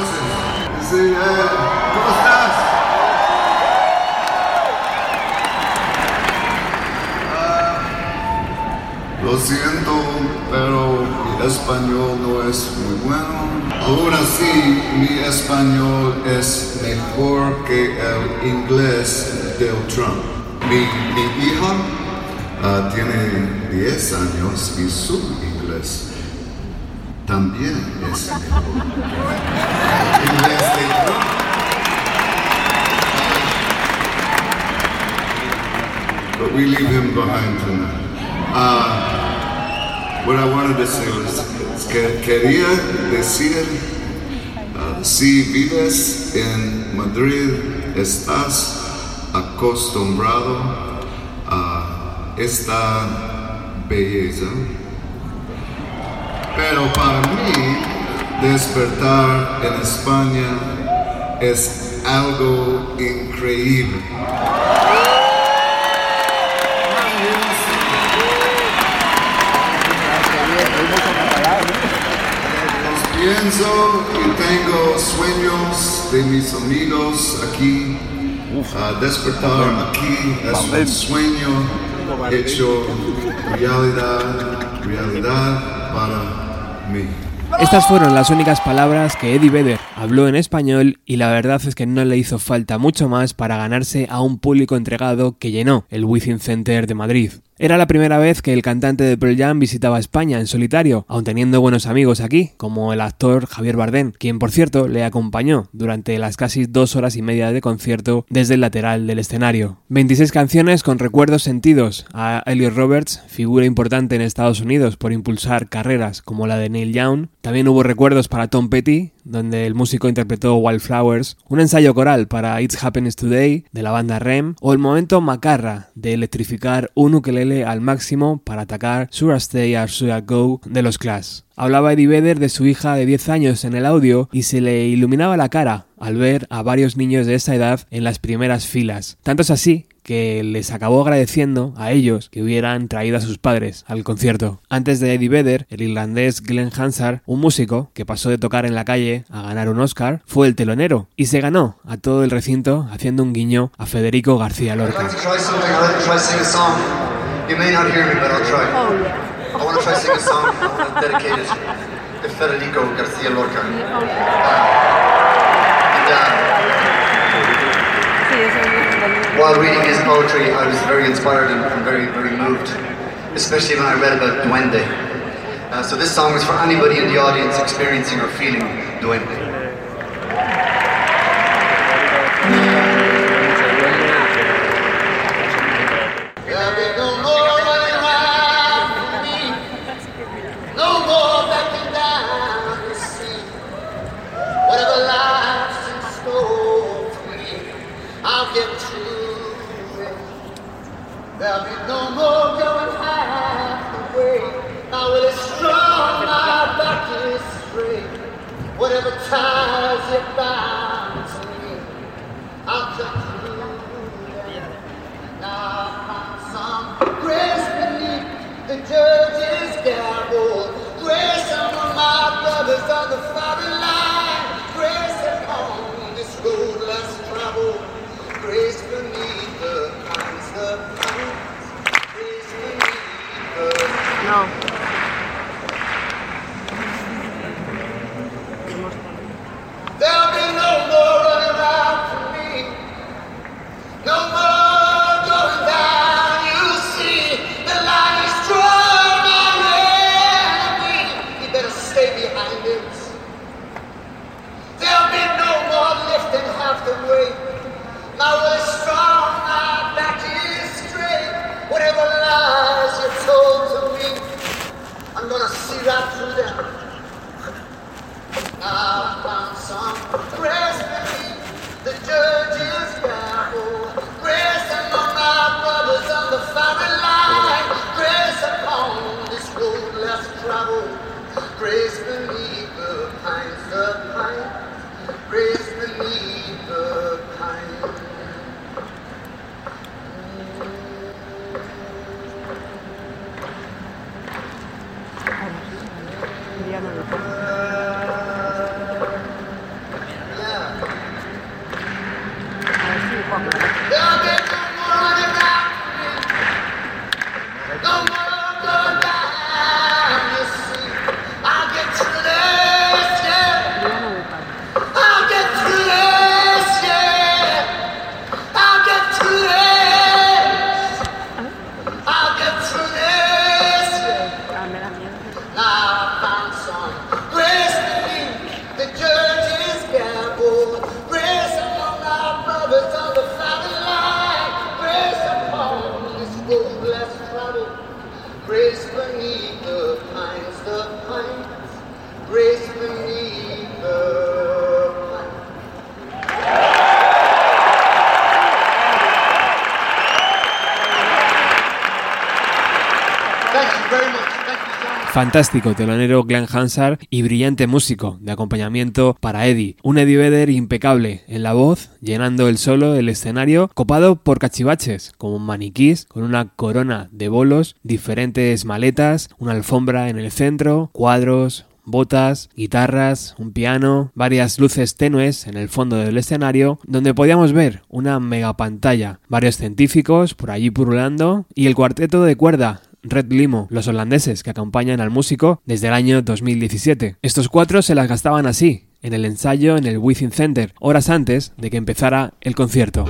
Sí, eh, ¿Cómo estás? Ah, lo siento, pero mi español no es muy bueno. Aún así, mi español es mejor que el inglés del Trump. Mi, mi hija ah, tiene 10 años y su inglés también es mejor. But we leave him behind tonight. Uh, what I wanted to say was que quería decir, uh, si vives en Madrid, estás acostumbrado a esta belleza pero para despertar en España es algo increíble. Pienso y tengo sueños de mis amigos aquí. Uh, despertar aquí es un sueño hecho realidad, realidad para Estas fueron las únicas palabras que Eddie Vedder habló en español y la verdad es que no le hizo falta mucho más para ganarse a un público entregado que llenó el Within Center de Madrid. Era la primera vez que el cantante de Pearl Jam visitaba España en solitario, aun teniendo buenos amigos aquí, como el actor Javier Bardem, quien por cierto le acompañó durante las casi dos horas y media de concierto desde el lateral del escenario. 26 canciones con recuerdos sentidos a Elliot Roberts, figura importante en Estados Unidos por impulsar carreras como la de Neil Young. También hubo recuerdos para Tom Petty, donde el músico interpretó Wildflowers, un ensayo coral para It's Happiness Today de la banda Rem, o el momento macarra de electrificar un ukelele al máximo para atacar Should Stay or Should Go de los Clash. Hablaba Eddie Vedder de su hija de 10 años en el audio y se le iluminaba la cara al ver a varios niños de esa edad en las primeras filas. Tanto es así que les acabó agradeciendo a ellos que hubieran traído a sus padres al concierto. Antes de Eddie Vedder, el irlandés Glenn Hansard, un músico que pasó de tocar en la calle a ganar un Oscar, fue el telonero y se ganó a todo el recinto haciendo un guiño a Federico García Lorca. while reading his poetry, I was very inspired and, and very, very moved, especially when I read about Duende. Uh, so this song is for anybody in the audience experiencing or feeling Duende. There'll be no more going half the way. I will strong my back is straight. Whatever ties bound to me, I'll cut through them. Now I find some grace beneath the judge's gavel. Grace among my brothers on the firing line. Grace upon this road less traveled. Grace No. There'll be no more running around for me. No more. I'm gonna see right through them. Ah, I found some. Fantástico telonero Glenn Hansard y brillante músico de acompañamiento para Eddie. Un Eddie Vedder impecable en la voz, llenando el solo el escenario, copado por cachivaches, como maniquís, con una corona de bolos, diferentes maletas, una alfombra en el centro, cuadros, botas, guitarras, un piano, varias luces tenues en el fondo del escenario, donde podíamos ver una mega pantalla, varios científicos por allí purulando y el cuarteto de cuerda Red Limo, los holandeses que acompañan al músico desde el año 2017. Estos cuatro se las gastaban así, en el ensayo en el Within Center, horas antes de que empezara el concierto.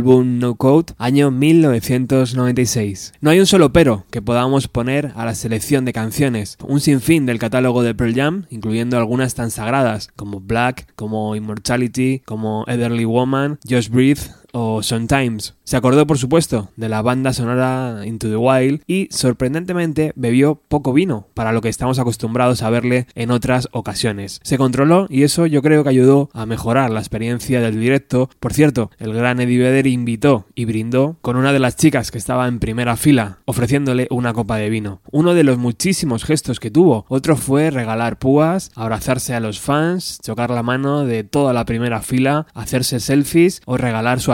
Álbum No Code, año 1996. No hay un solo pero que podamos poner a la selección de canciones, un sinfín del catálogo de Pearl Jam, incluyendo algunas tan sagradas como Black, como Immortality, como Elderly Woman, Just Breathe o Sometimes. Se acordó, por supuesto, de la banda sonora Into the Wild y, sorprendentemente, bebió poco vino, para lo que estamos acostumbrados a verle en otras ocasiones. Se controló y eso yo creo que ayudó a mejorar la experiencia del directo. Por cierto, el gran Eddie Vedder invitó y brindó con una de las chicas que estaba en primera fila, ofreciéndole una copa de vino. Uno de los muchísimos gestos que tuvo. Otro fue regalar púas, abrazarse a los fans, chocar la mano de toda la primera fila, hacerse selfies o regalar su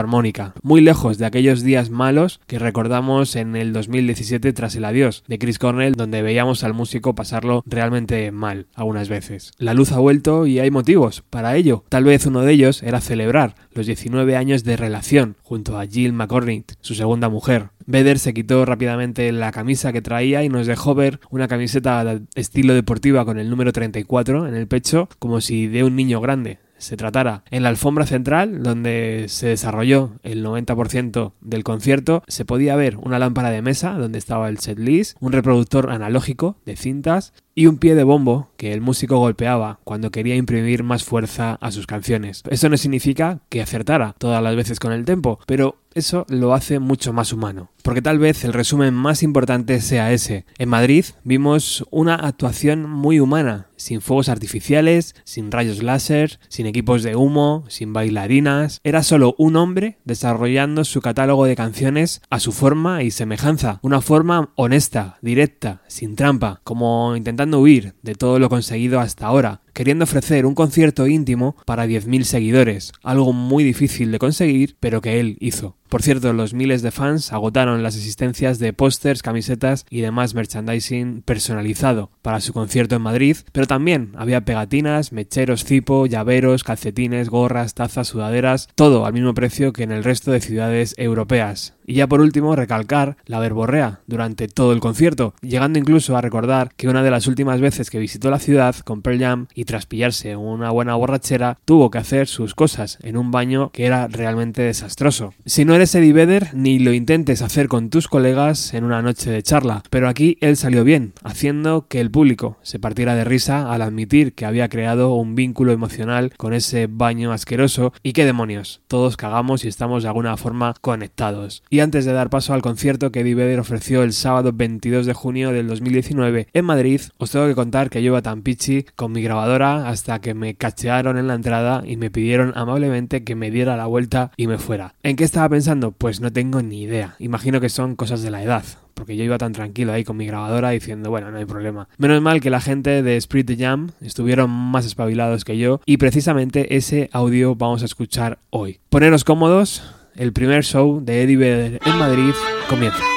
Muy lejos de aquellos días malos que recordamos en el 2017 tras el adiós de Chris Cornell, donde veíamos al músico pasarlo realmente mal algunas veces. La luz ha vuelto y hay motivos para ello. Tal vez uno de ellos era celebrar los 19 años de relación junto a Jill McCormick, su segunda mujer. Vedder se quitó rápidamente la camisa que traía y nos dejó ver una camiseta estilo deportiva con el número 34 en el pecho, como si de un niño grande se tratara. En la alfombra central, donde se desarrolló el 90% del concierto, se podía ver una lámpara de mesa donde estaba el setlist, un reproductor analógico de cintas y un pie de bombo que el músico golpeaba cuando quería imprimir más fuerza a sus canciones. Eso no significa que acertara todas las veces con el tempo, pero eso lo hace mucho más humano. Porque tal vez el resumen más importante sea ese. En Madrid vimos una actuación muy humana, sin fuegos artificiales, sin rayos láser, sin equipos de humo, sin bailarinas. Era solo un hombre desarrollando su catálogo de canciones a su forma y semejanza. Una forma honesta, directa, sin trampa, como intentando huir de todo lo conseguido hasta ahora, queriendo ofrecer un concierto íntimo para 10.000 seguidores, algo muy difícil de conseguir, pero que él hizo. Por cierto, los miles de fans agotaron las existencias de pósters, camisetas y demás merchandising personalizado para su concierto en Madrid, pero también había pegatinas, mecheros cipo, llaveros, calcetines, gorras, tazas, sudaderas, todo al mismo precio que en el resto de ciudades europeas. Y ya por último, recalcar la verborrea durante todo el concierto, llegando incluso a recordar que una de las últimas veces que visitó la ciudad con Pearl Jam y tras pillarse una buena borrachera tuvo que hacer sus cosas en un baño que era realmente desastroso. Si no eres Eddie Vedder, ni lo intentes hacer con tus colegas en una noche de charla, pero aquí él salió bien, haciendo que el público se partiera de risa al admitir que había creado un vínculo emocional con ese baño asqueroso y qué demonios, todos cagamos y estamos de alguna forma conectados. Y antes de dar paso al concierto que Eddie Vedder ofreció el sábado 22 de junio del 2019 en Madrid, os tengo que contar que yo iba tan pichi con mi hasta que me cachearon en la entrada y me pidieron amablemente que me diera la vuelta y me fuera. ¿En qué estaba pensando? Pues no tengo ni idea. Imagino que son cosas de la edad porque yo iba tan tranquilo ahí con mi grabadora diciendo, bueno, no hay problema. Menos mal que la gente de Spirit the Jam estuvieron más espabilados que yo y precisamente ese audio vamos a escuchar hoy. Poneros cómodos, el primer show de Eddie Vedder en Madrid comienza.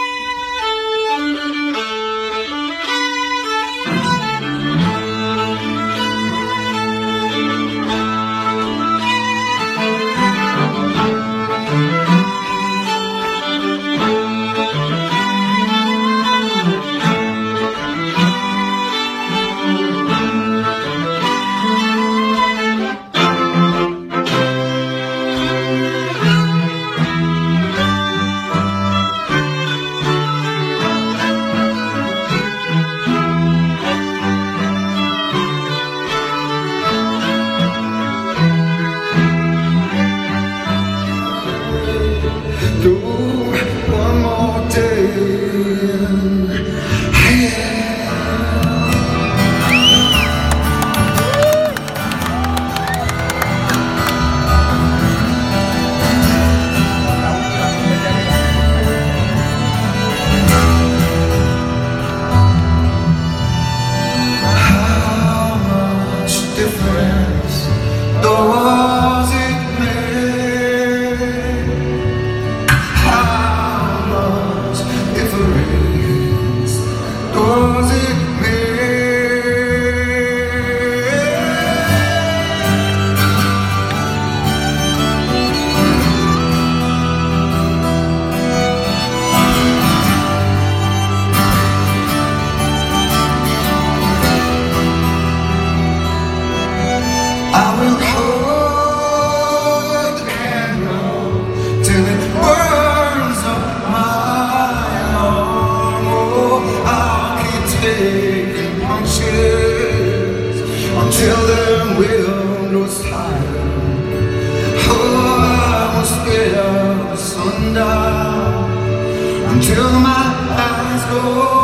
Oh.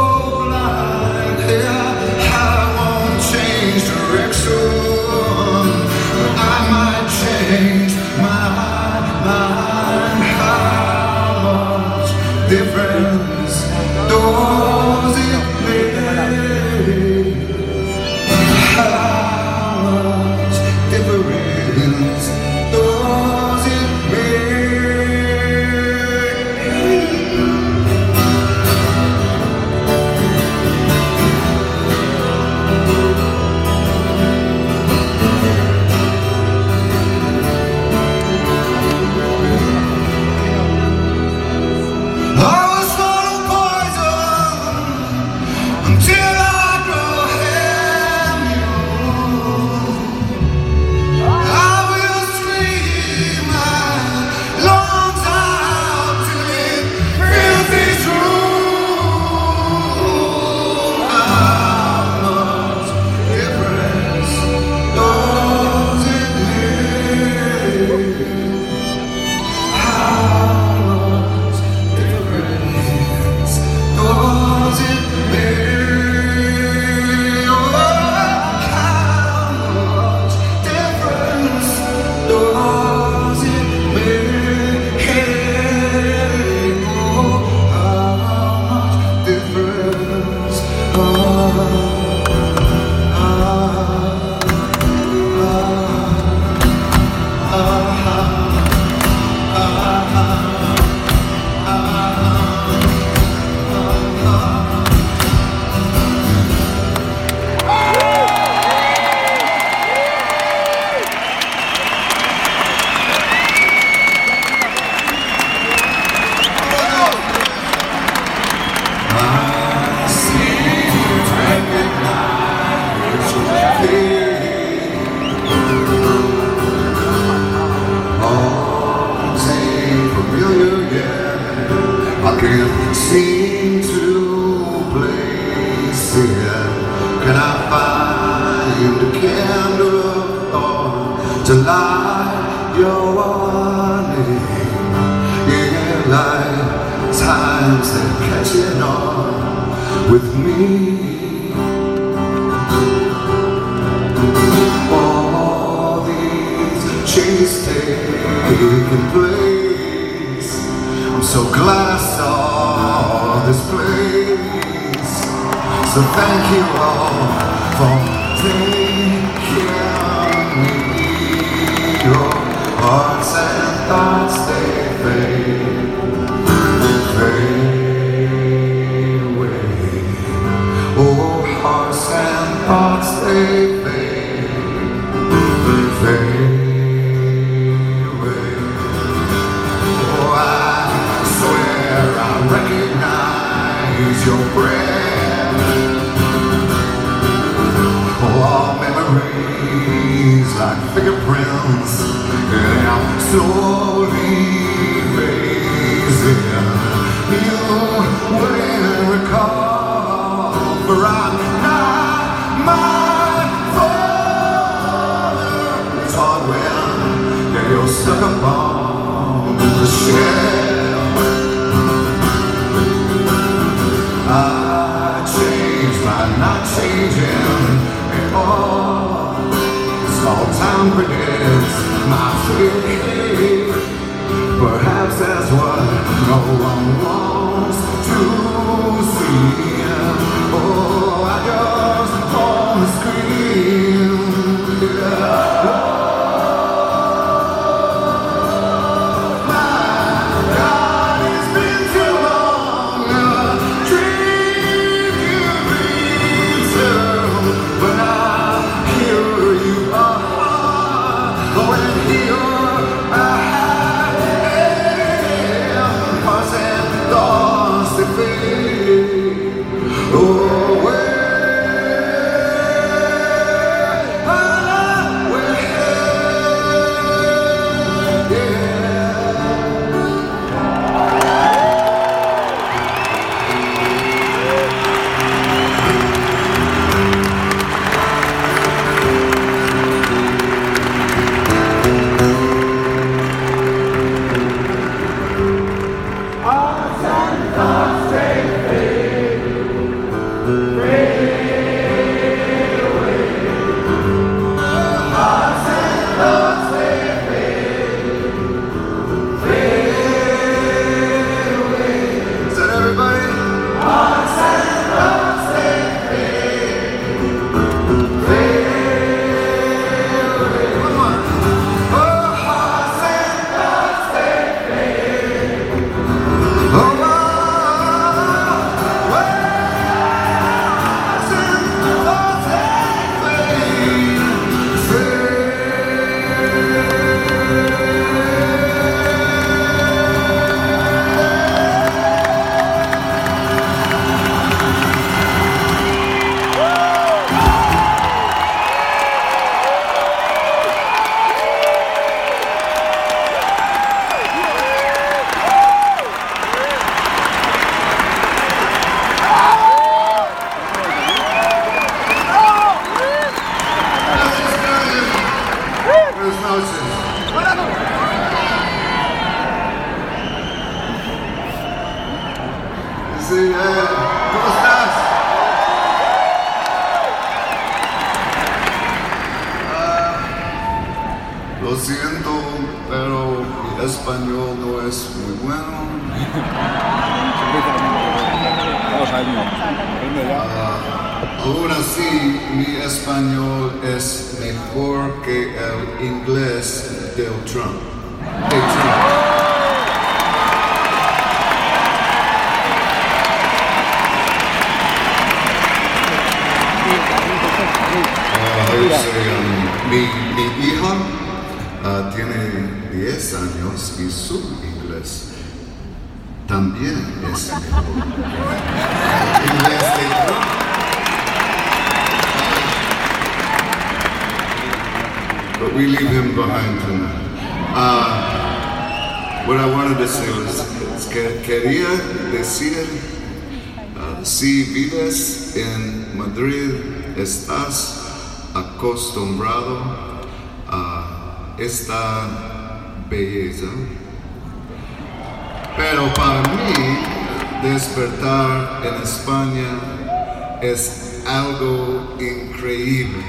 En España es algo increíble.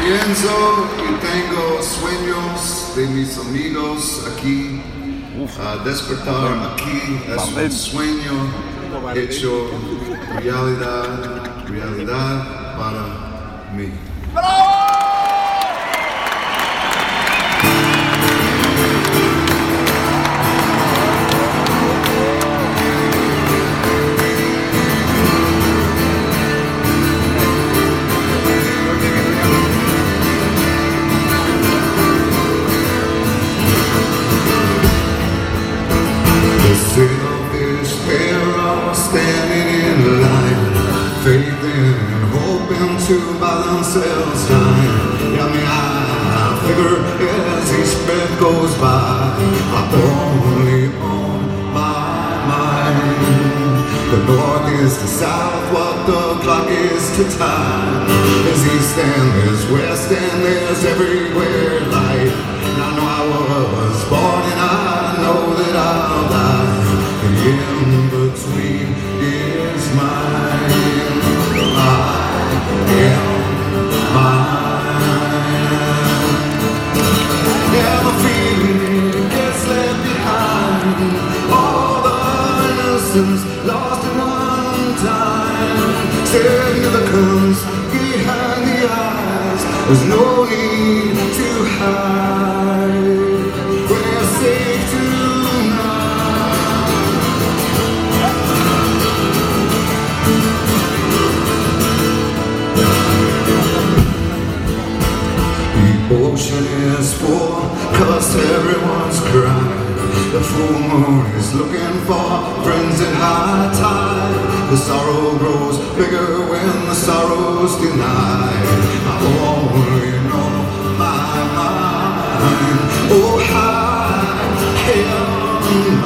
Pienso y tengo sueños de mis amigos aquí. Uh, despertar aquí es un sueño hecho goes by, I'm only on my mind. The north is to south, what the clock is to time. There's east and there's west and there's everywhere light. And I know I was born and I know that I'll die. And in between is mine. There's no need to hide. We're safe tonight. The ocean is full, cause everyone's crying. The full moon is looking for friends at high tide. The sorrow grows bigger when the sorrow's denied. I only know my mind. Oh, high, hell,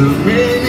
lines that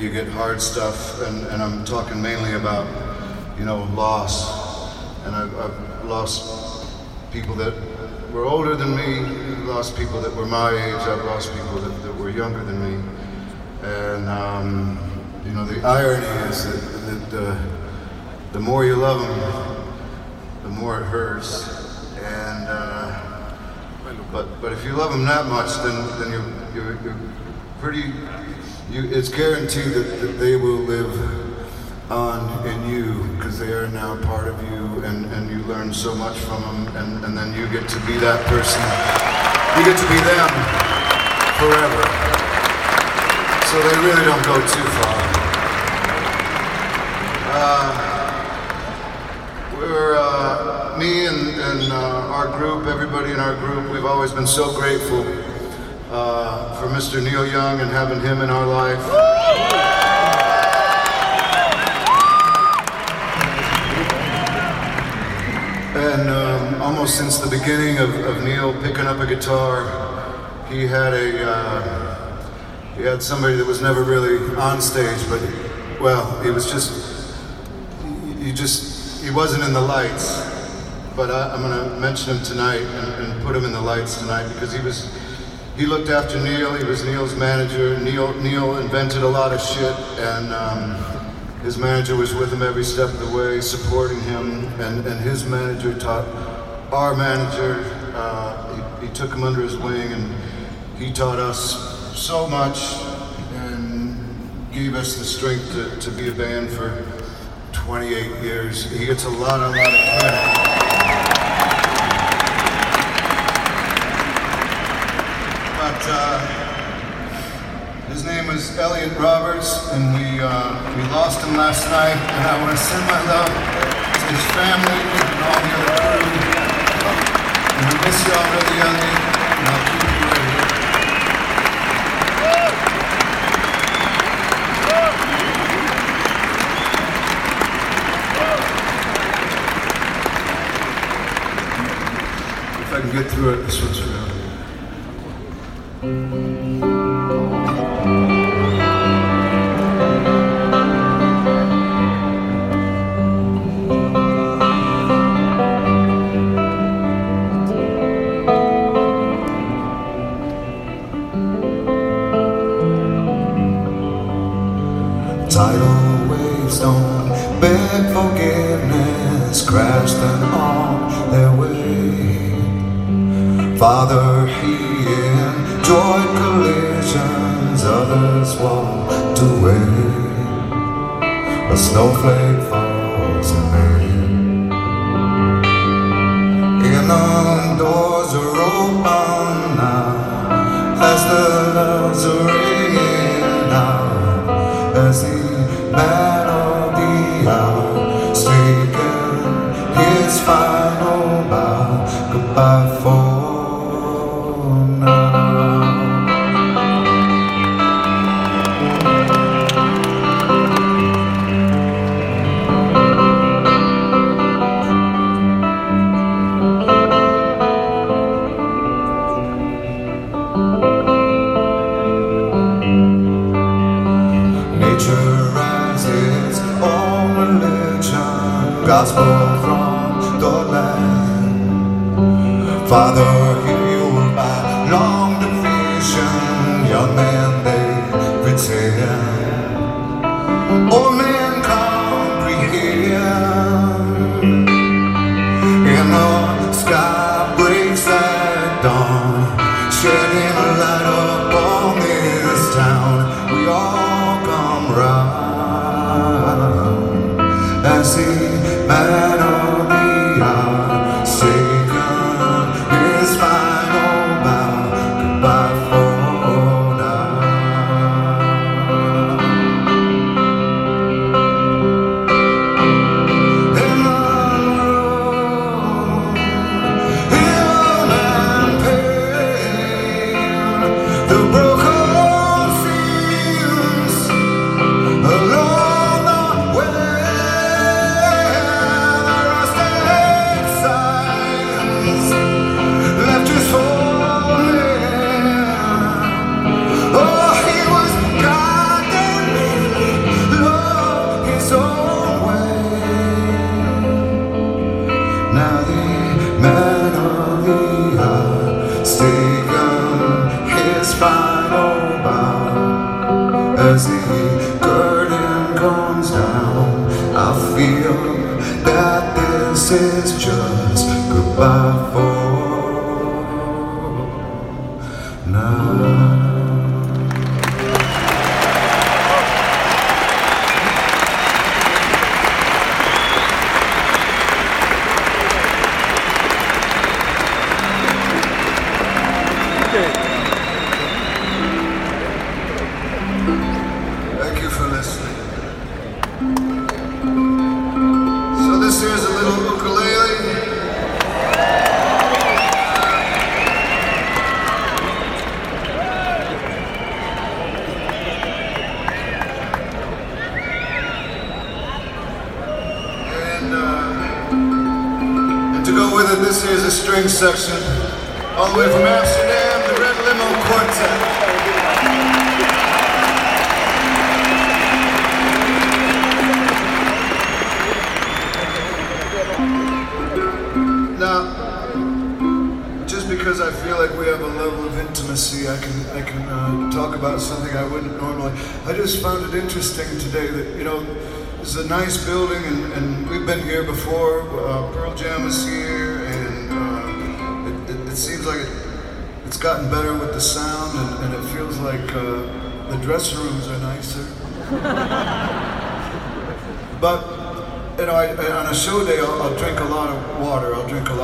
you get hard stuff. And, and I'm talking mainly about you know loss. And I've, I've lost people that were older than me, lost people that were my age, I've lost people that, that were younger than me. And um, you know the irony is that, that uh, the more you love them, the more it hurts. And But but if you love them that much, then then you're you're, you're pretty. You, it's guaranteed that, that they will live on in you because they are now part of you, and and you learn so much from them, and and then you get to be that person. You get to be them forever. So they really don't go too far. Uh, we're. Uh, me and, and uh, our group, everybody in our group, we've always been so grateful uh, for Mr. Neil Young and having him in our life. And um, almost since the beginning of, of, Neil picking up a guitar, he had a uh, he had somebody that was never really on stage, but well, he was just he just he wasn't in the lights but I, am going to mention him tonight and, and, put him in the lights tonight because he was he looked after Neil. He was Neil's manager. Neil Neil invented a lot of shit, and um, his manager was with him every step of the way, supporting him. And, and his manager taught our manager. Uh, he, he took him under his wing, and he taught us so much and gave us the strength to, to be a band for 28 years. He gets a lot, a lot of credit. uh, his name was Elliot Roberts, and we uh, we lost him last night. And I want to send my love to his family and all the other crew. And we miss y'all really, Elliot, and I'll keep you ready. If I can get through it, this one's for nature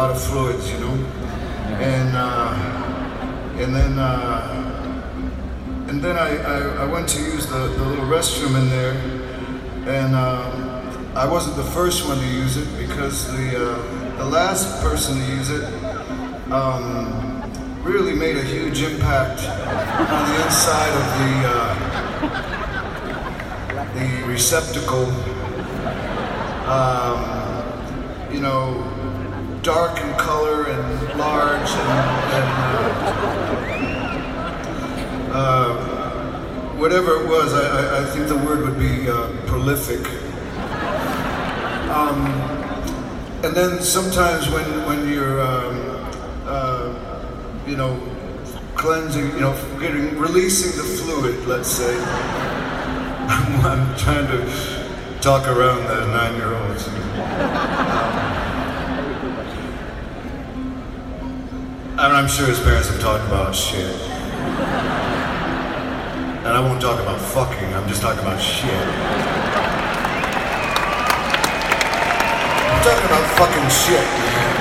lot of fluids, you know, and uh, and then uh, and then I, I, I went to use the, the little restroom in there, and uh, I wasn't the first one to use it because the uh, the last person to use it um, really made a huge impact on the inside of the uh, the receptacle. Um, you know, dark in color and large and, and uh, uh, whatever it was, I, I, I think the word would be uh, prolific. Um, and then sometimes when, when you're, um, uh, you know, cleansing, you know, getting, releasing the fluid, let's say, I'm, I'm trying to talk around the nine-year-olds. And I'm sure his parents have talked about shit. And I won't talk about fucking, I'm just talking about shit. I'm talking about fucking shit, man.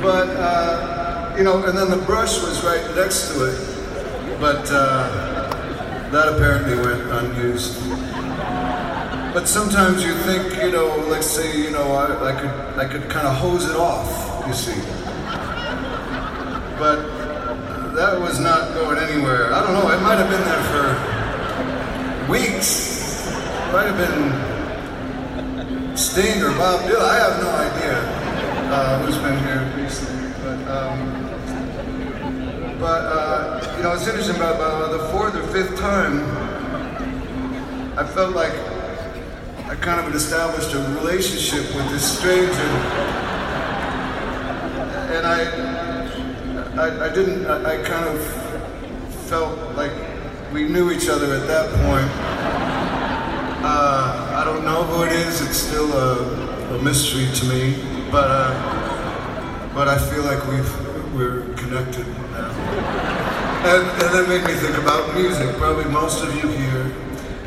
But, uh, you know, and then the brush was right next to it. But, uh, that apparently went unused. But sometimes you think, you know, let's say, you know, I, I could, I could kind of hose it off. You see. But that was not going anywhere. I don't know. It might have been there for weeks. It Might have been Sting or Bob Dylan. I have no idea uh, who's been here recently. But. Um, but uh, you know, it's interesting. About, about the fourth or fifth time, I felt like kind of established a relationship with this stranger. And I, I, I didn't, I, I kind of felt like we knew each other at that point. Uh, I don't know who it is, it's still a, a mystery to me, but, uh, but I feel like we've, we're connected now. And, and that made me think about music. Probably most of you here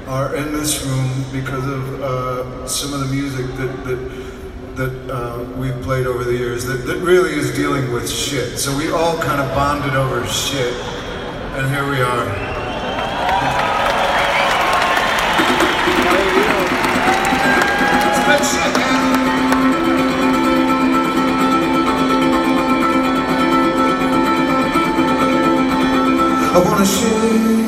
are in this room because of uh, some of the music that that, that uh, we've played over the years that, that really is dealing with shit. So we all kind of bonded over shit, and here we are. I wanna shake.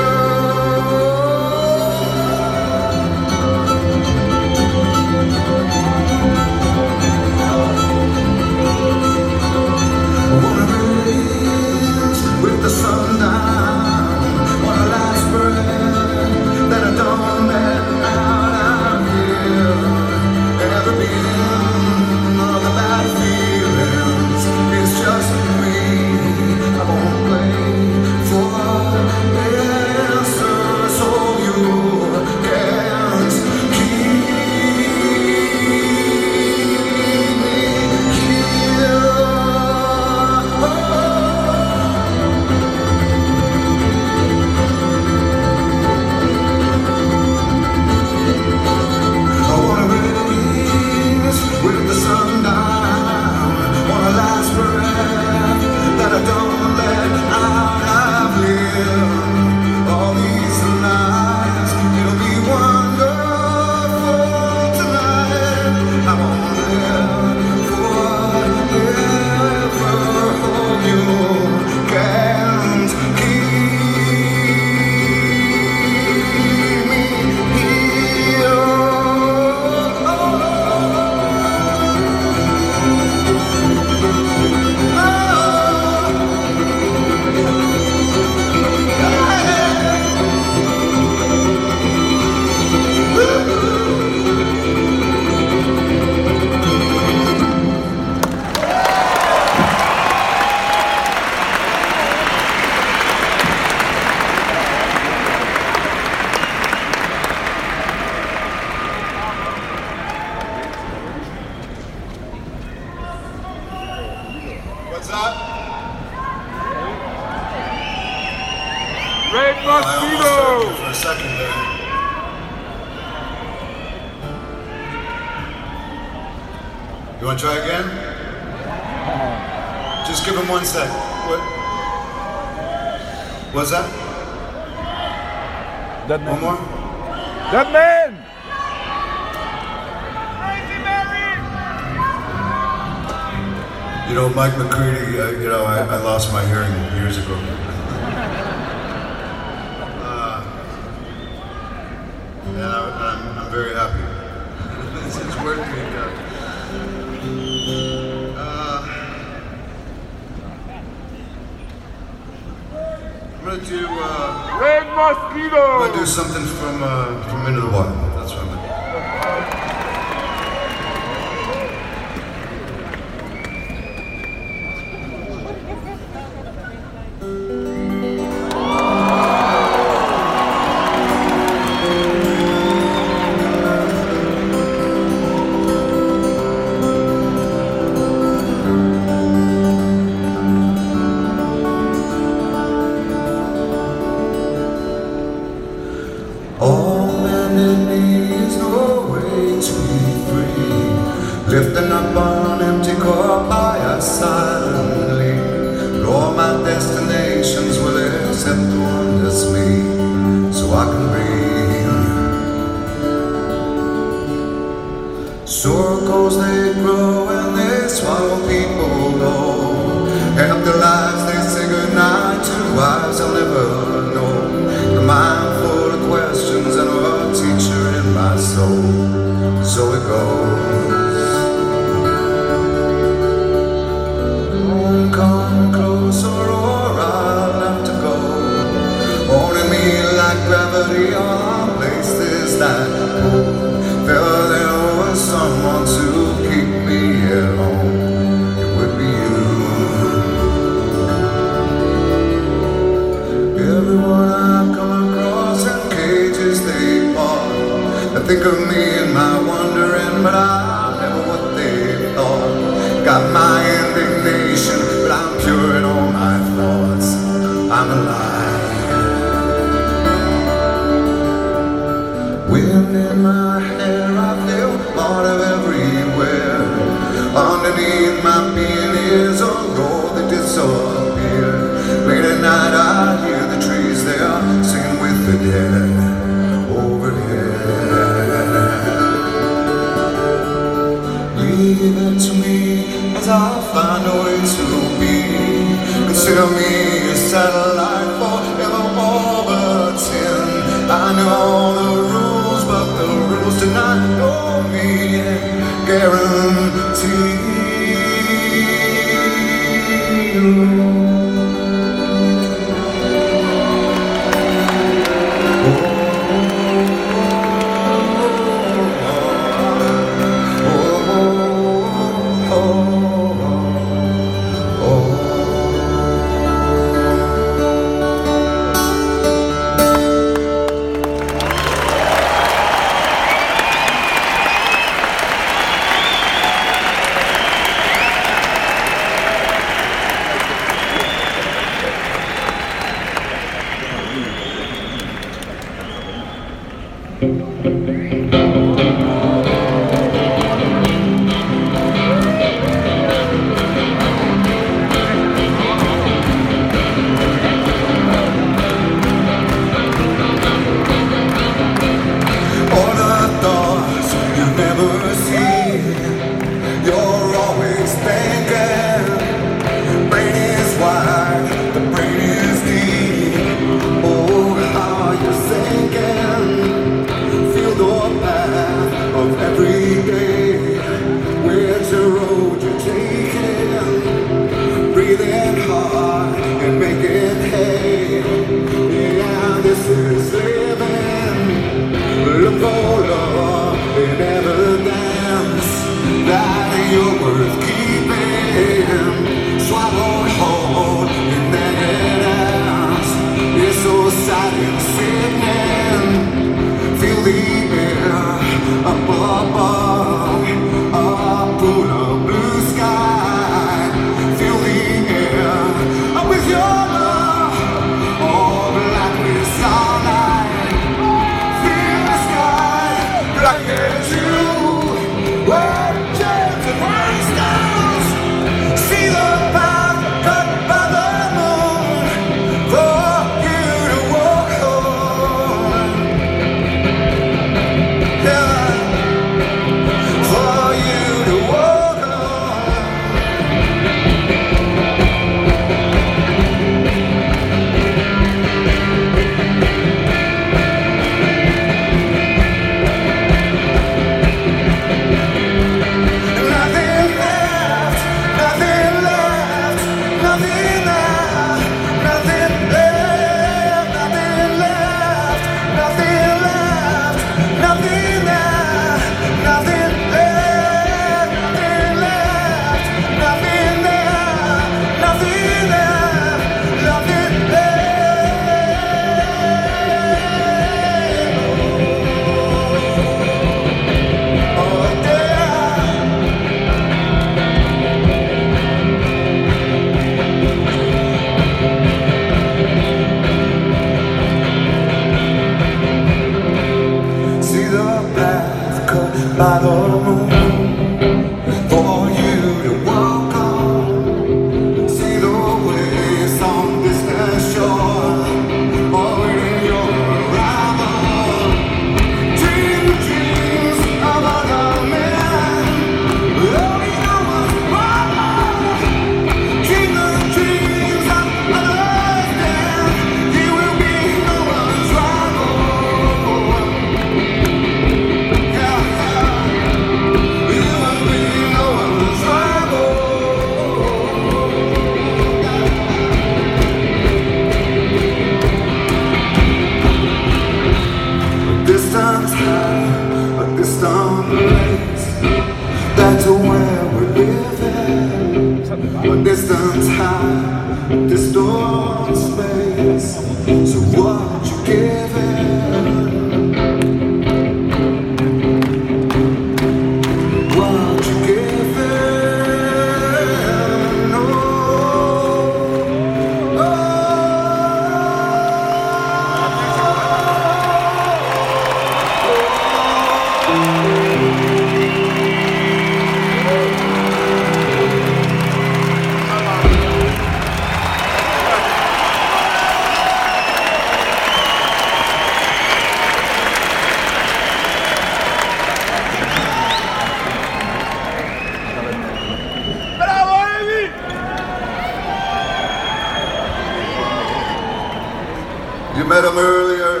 You met him earlier.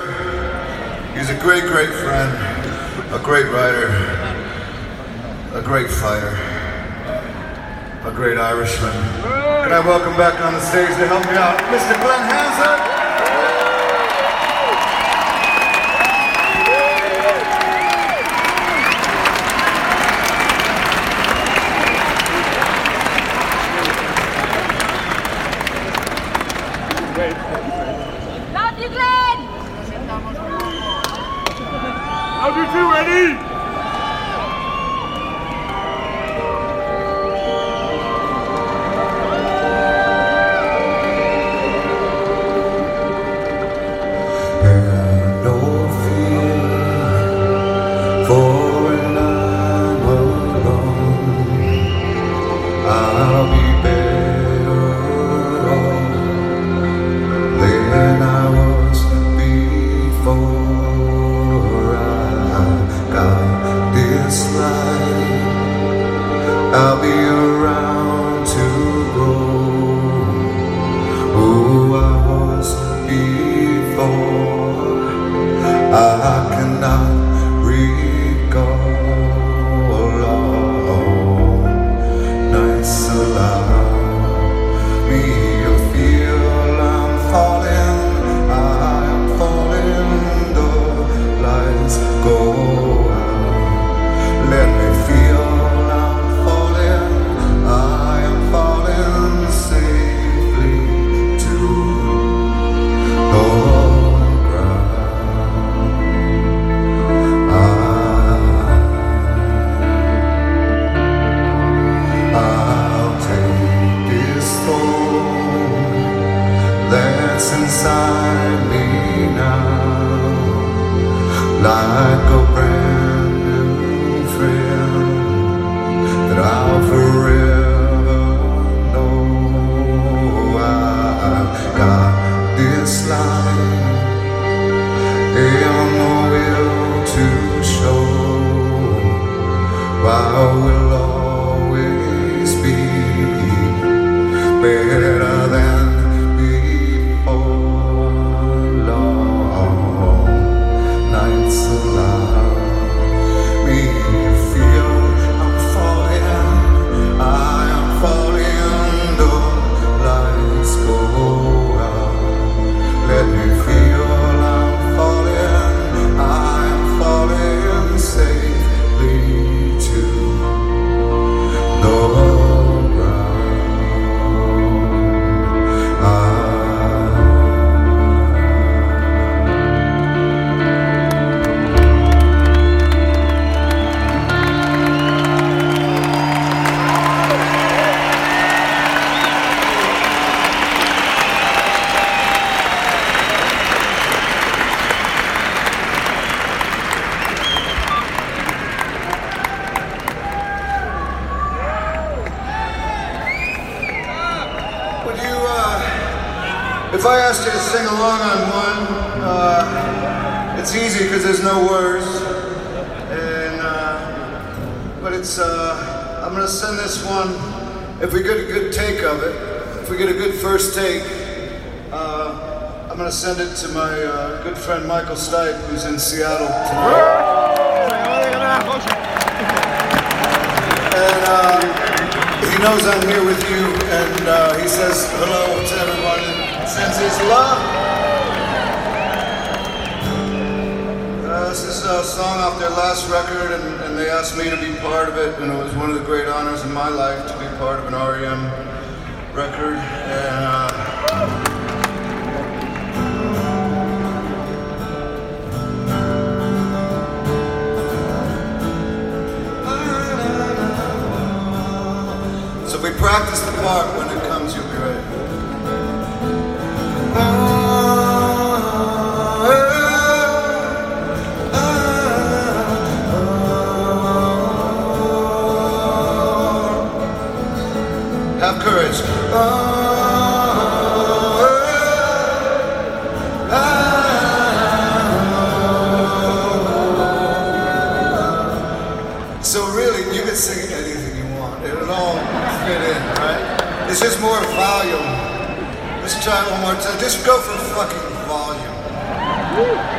He's a great, great friend, a great writer, a great fighter, a great Irishman. Can I welcome back on the stage to help me out, Mr. Glen Hansard? Michael Stipe, who's in Seattle. If we practice the part when it comes, you'll be ready. Have courage. Right? is more volume. Let's try one more time. Just go for fucking volume. Let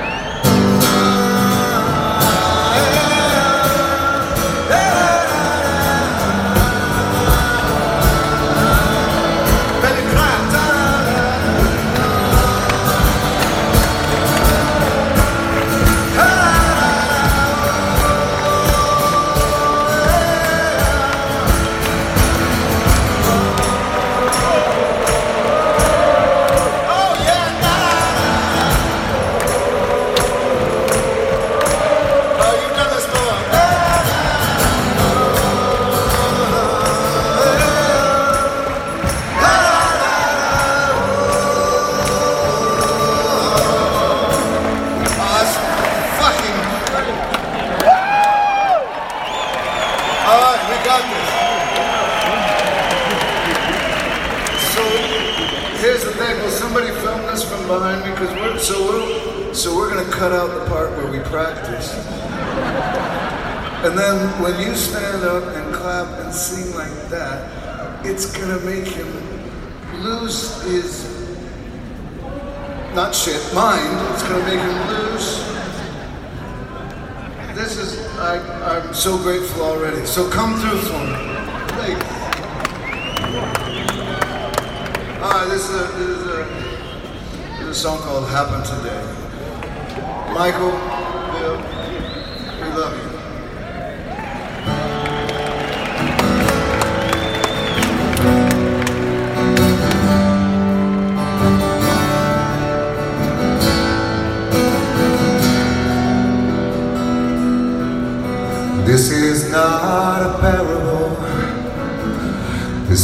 and then when you stand up and clap and sing like that, it's gonna make him lose his not shit mind. It's gonna make him lose. This is I, I'm so grateful already. So come through for me. All right, ah, this is a, this is a, this is a song called "Happen Today." Michael,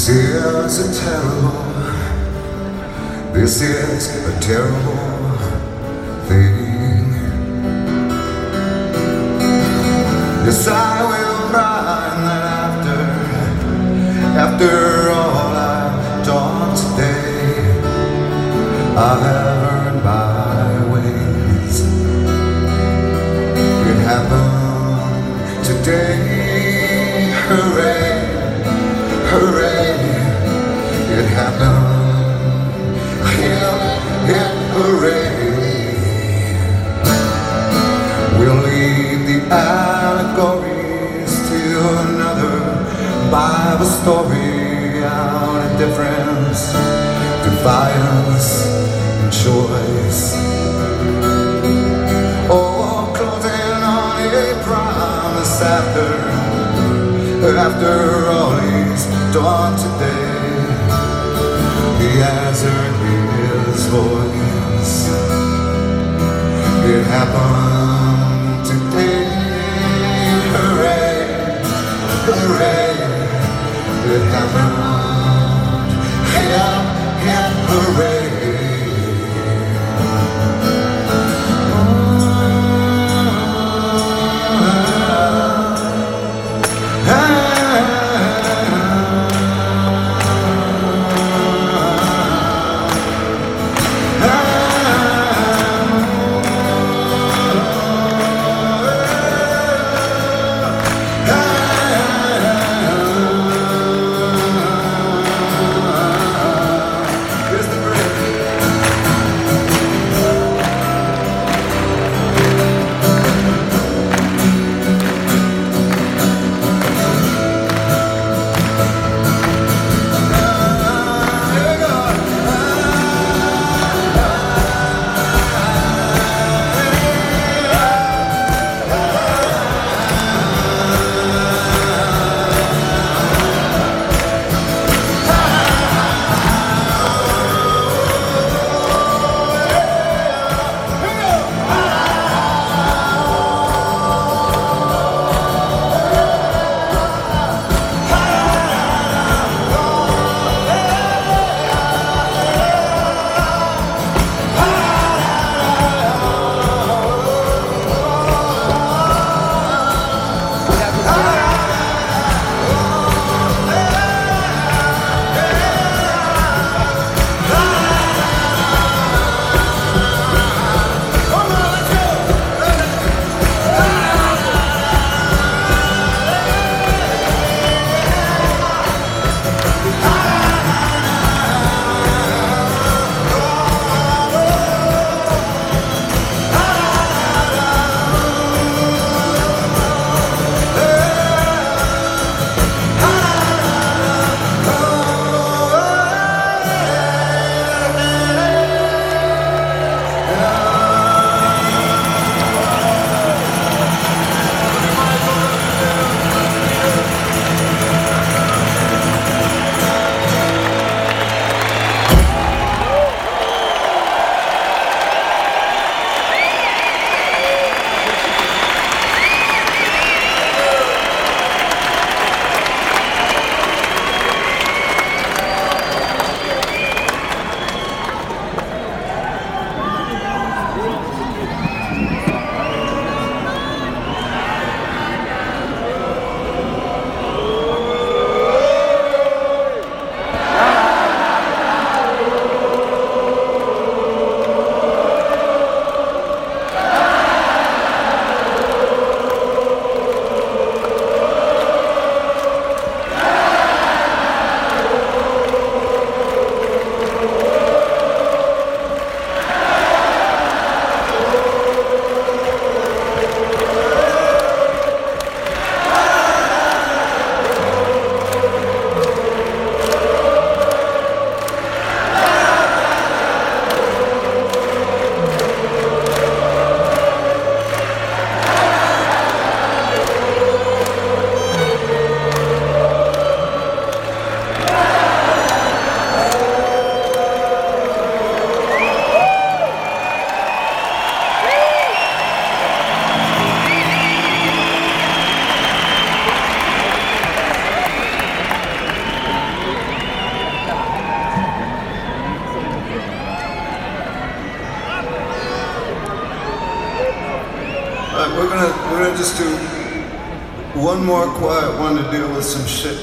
This is a terrible. This is a terrible thing. Yes, I will that after, after all I've done today, I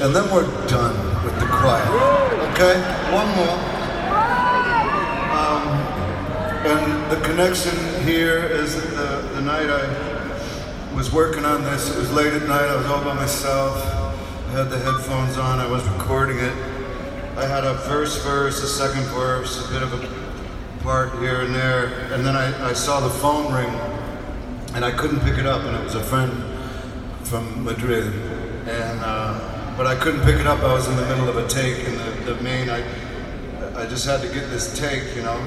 and then we're this take, you know.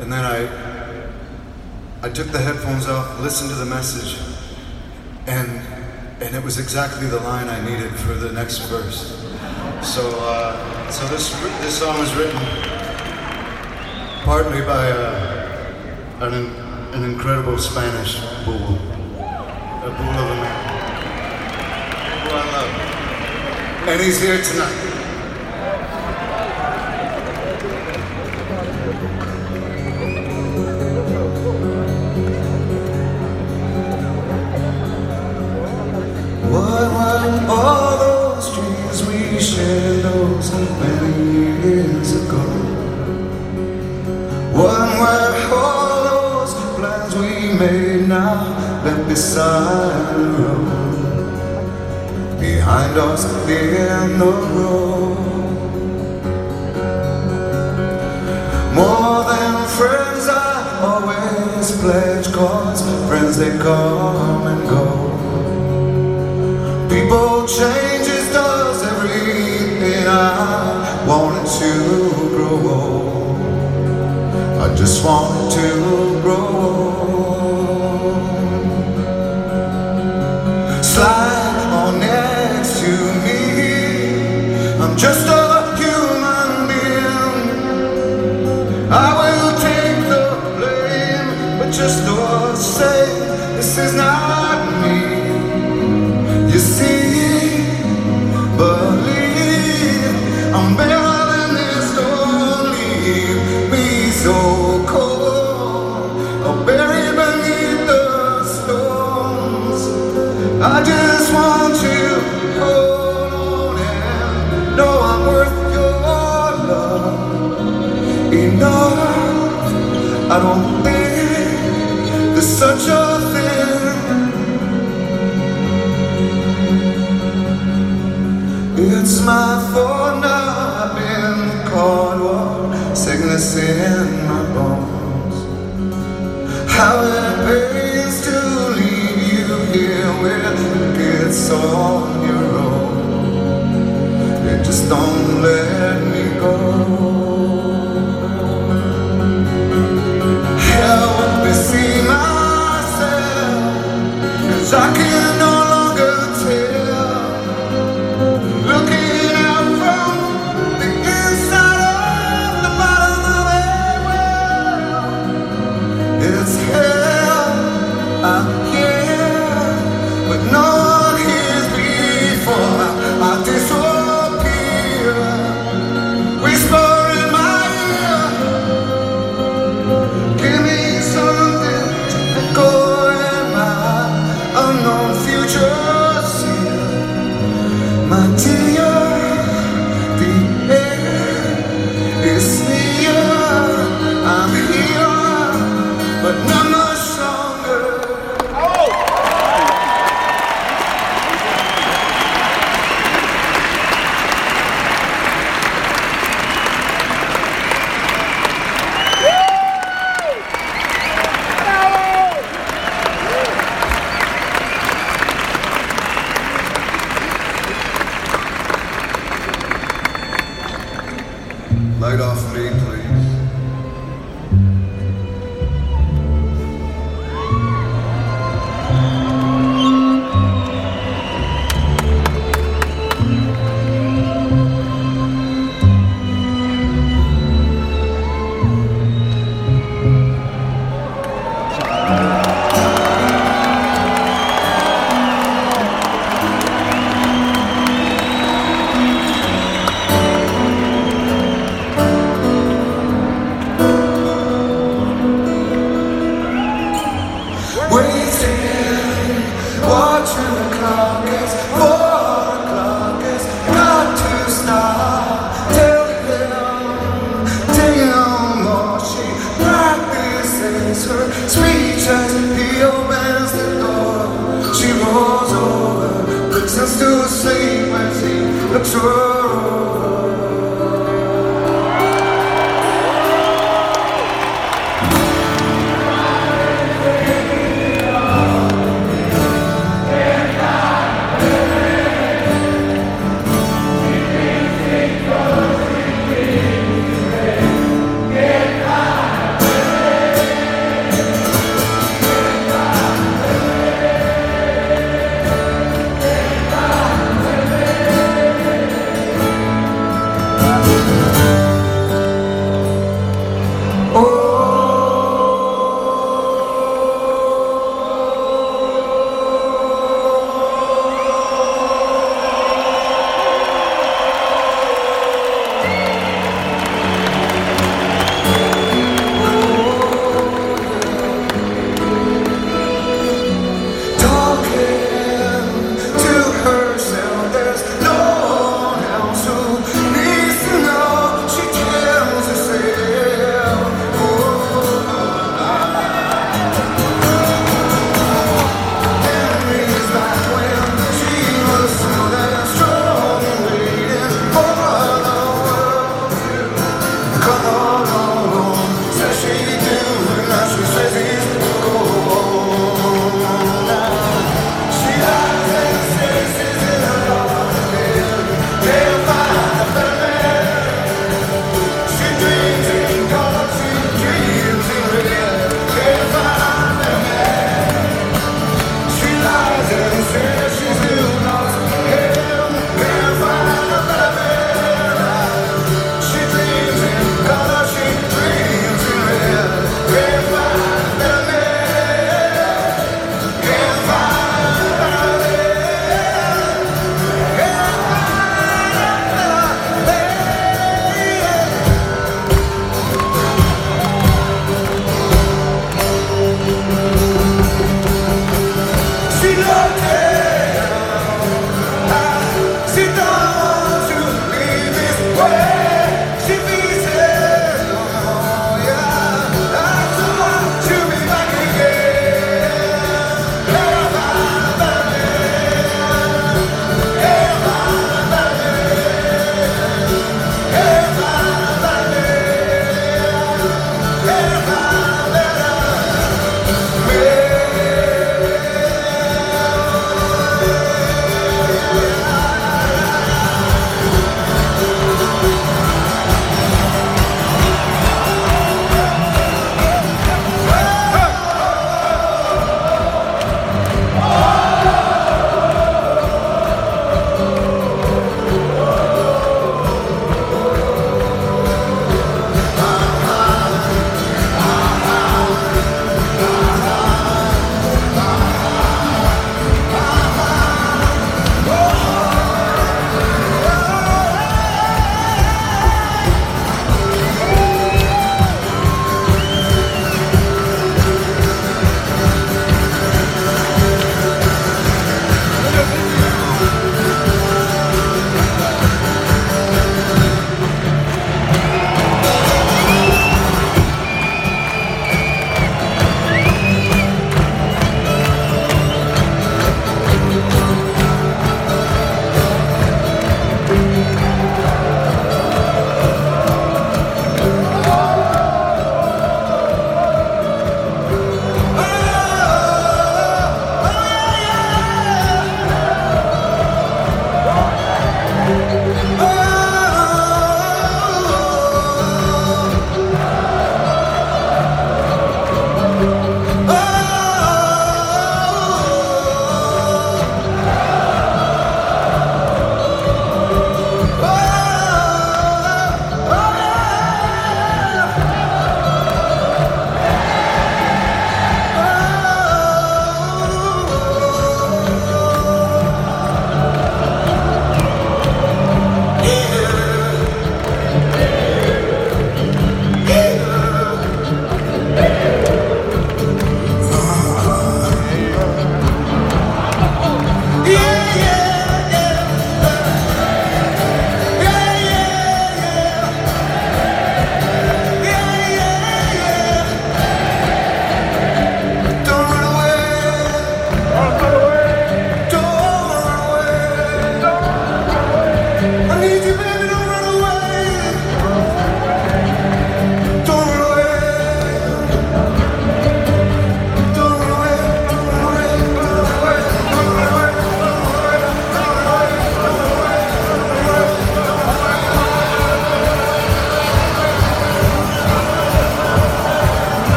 And then I, I took the headphones off, listened to the message, and and it was exactly the line I needed for the next verse. So, uh, so this this song was written partly by a, an an incredible Spanish bull, a bull of a man, who I love, and he's here tonight. beside the road. Behind us in the road. More than friends, I always pledge cause friends they come and go. People changes does everything I wanted to grow old. I just wanted to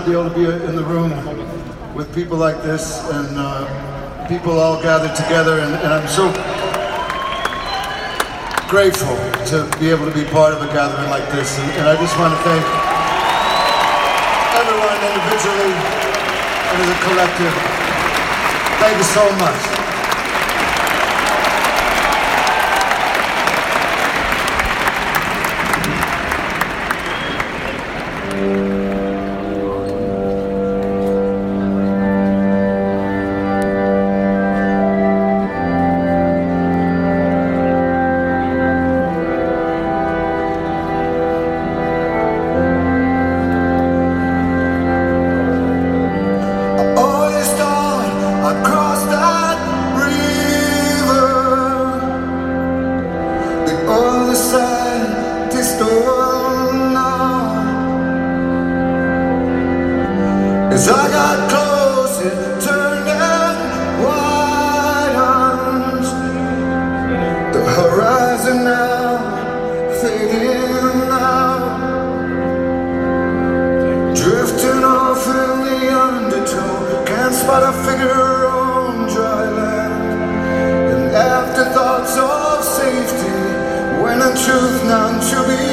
to be able to be in the room with people like this and uh, people all gathered together. And, and, I'm so grateful to be able to be part of a gathering like this. And, and I just want to thank everyone individually and as a collective. Thank you so much. truth, none to be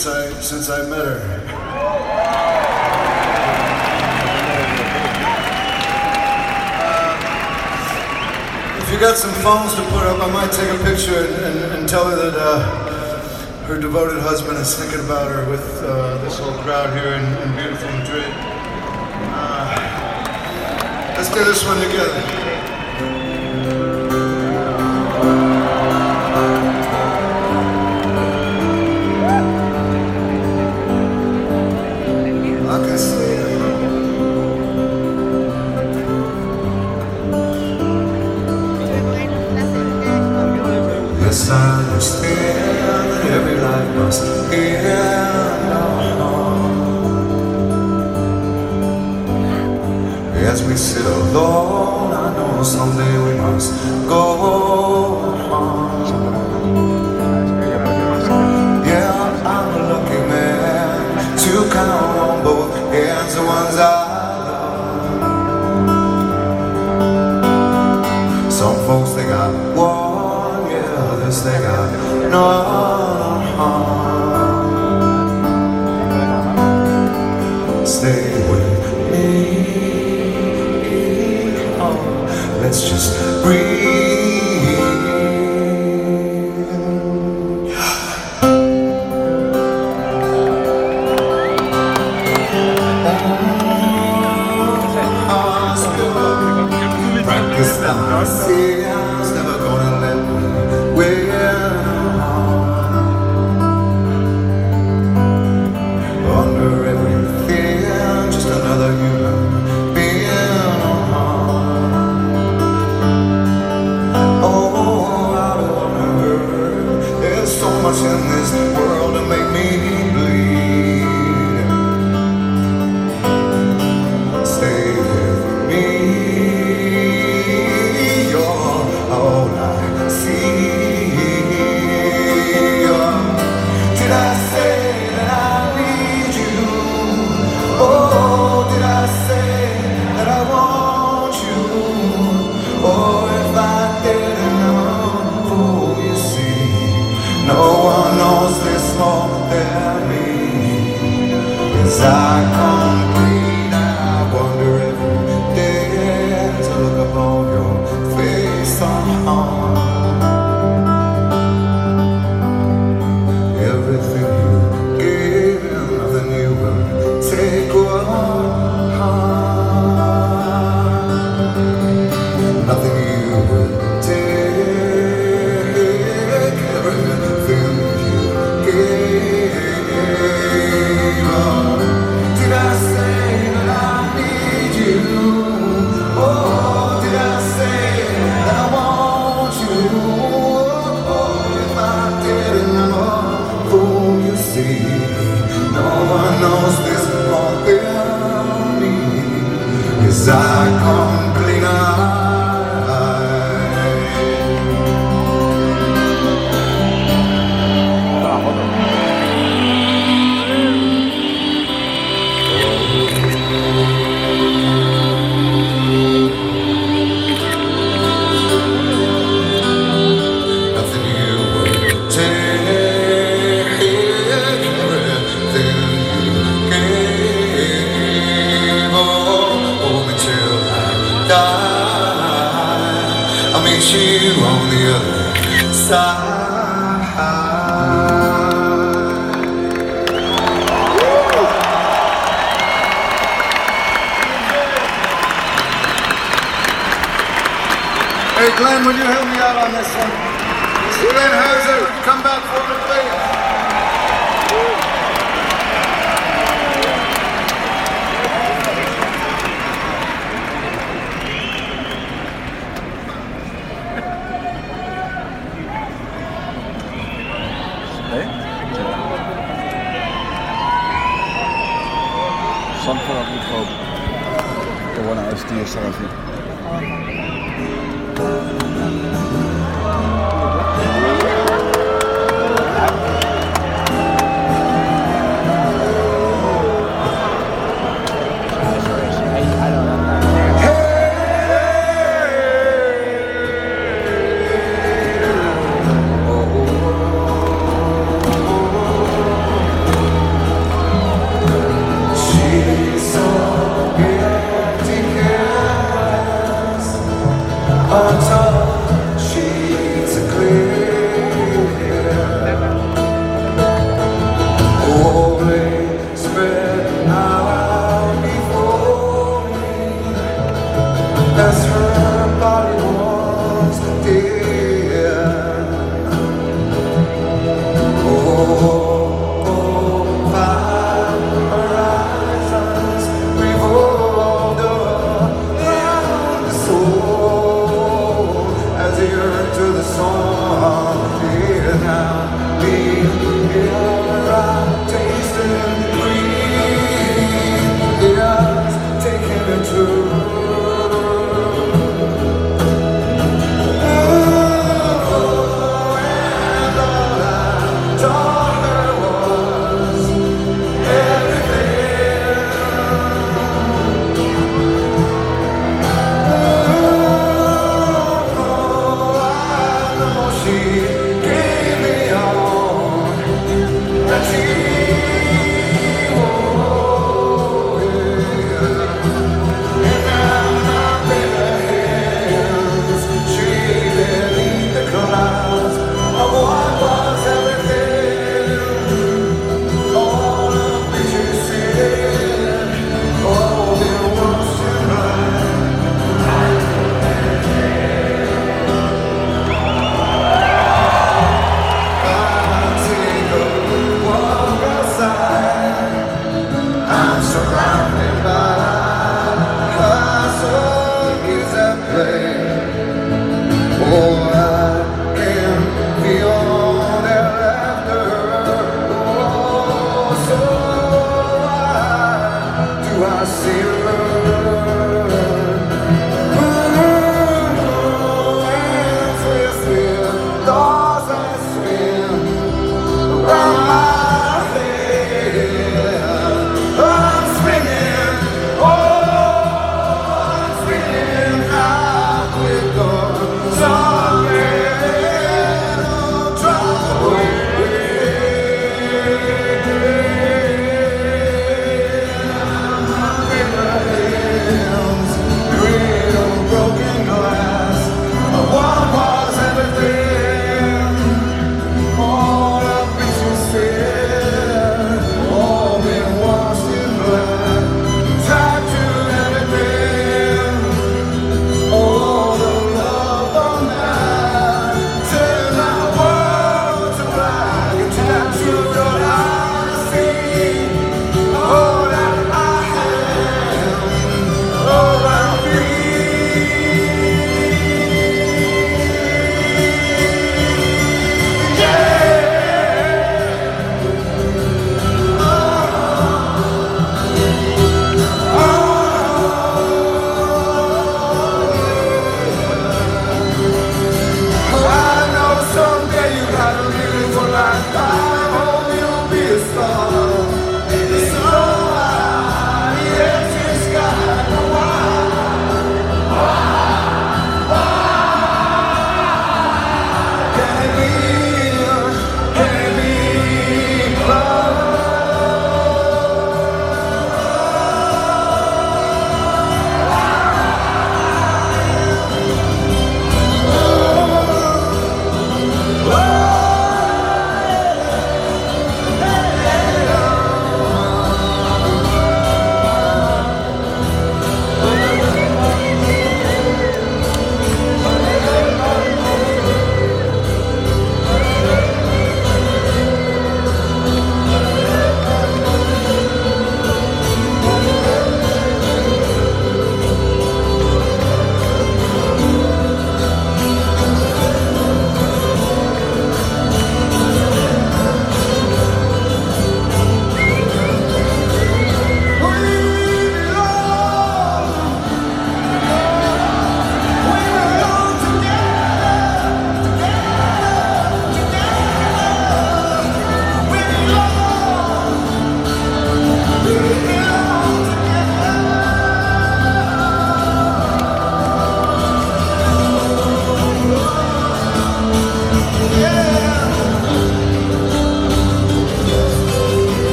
since I since I met her. Uh, if you got some phones to put up, I might take a picture and, and, and tell her that uh, her devoted husband is thinking about her with uh, this whole crowd here in, in beautiful Madrid. Uh, let's do this one together.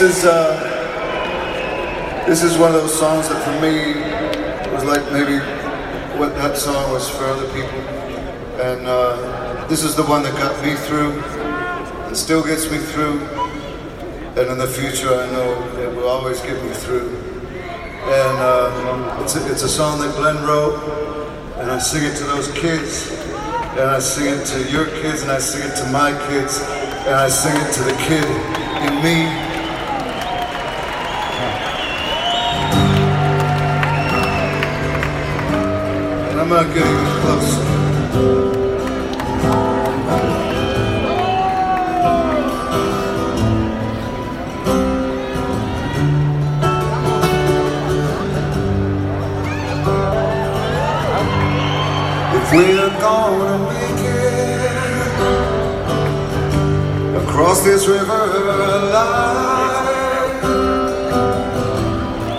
This is uh, this is one of those songs that for me was like maybe what that song was for other people, and uh, this is the one that got me through, and still gets me through, and in the future I know it will always get me through. And uh, it's, a, it's a song that Glen wrote, and I sing it to those kids, and I sing it to your kids, and I sing it to my kids, and I sing it to the kid in me. I'm gonna get even closer. If we're gonna make it across this river alive,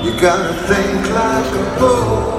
you gotta think like a boat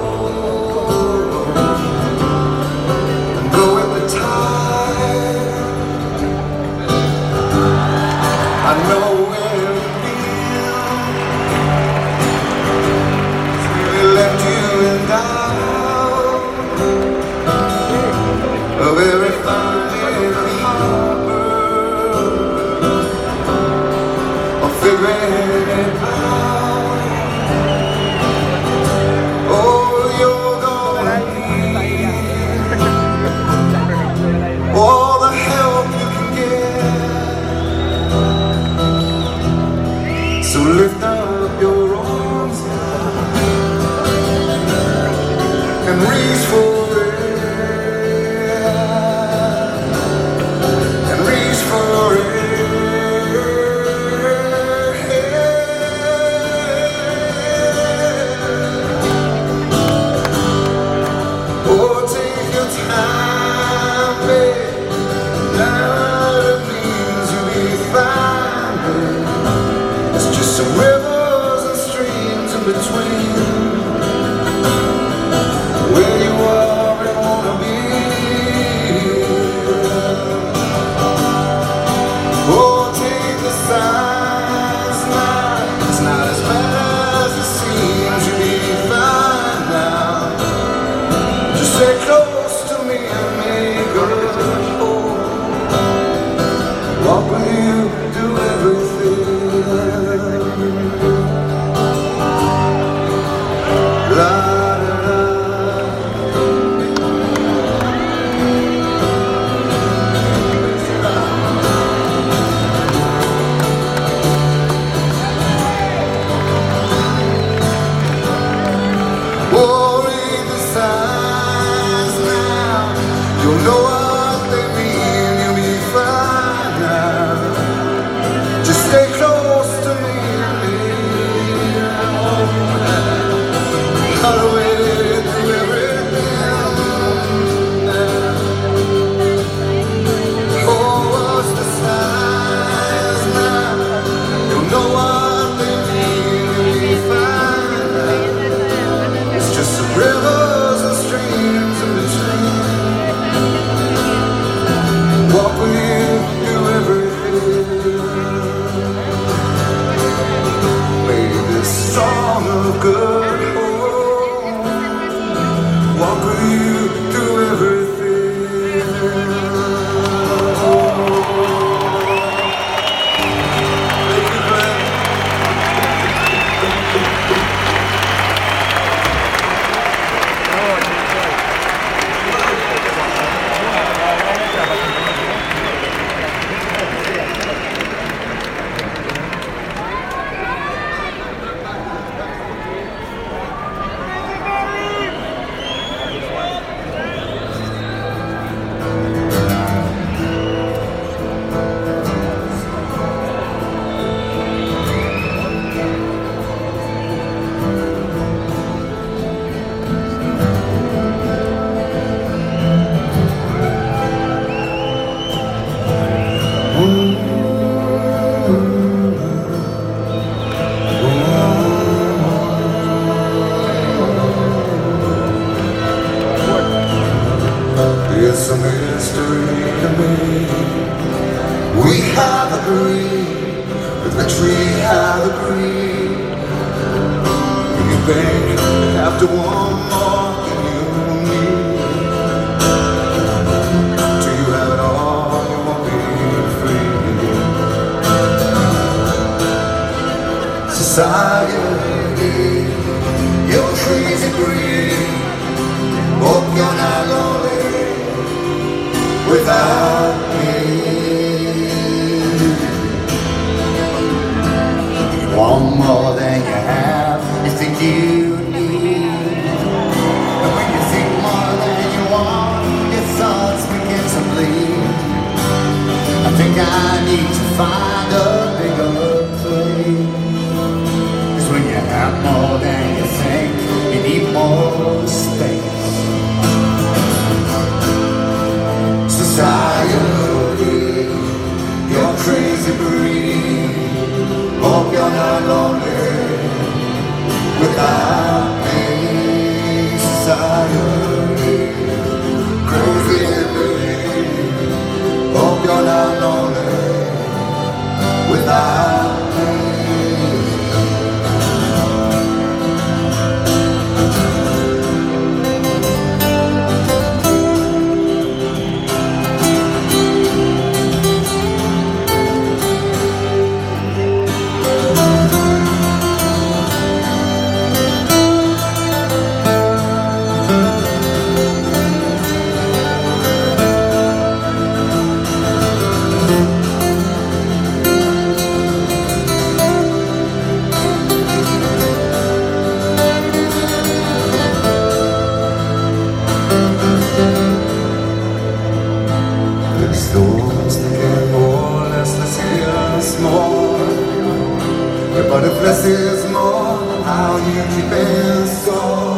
Pensou.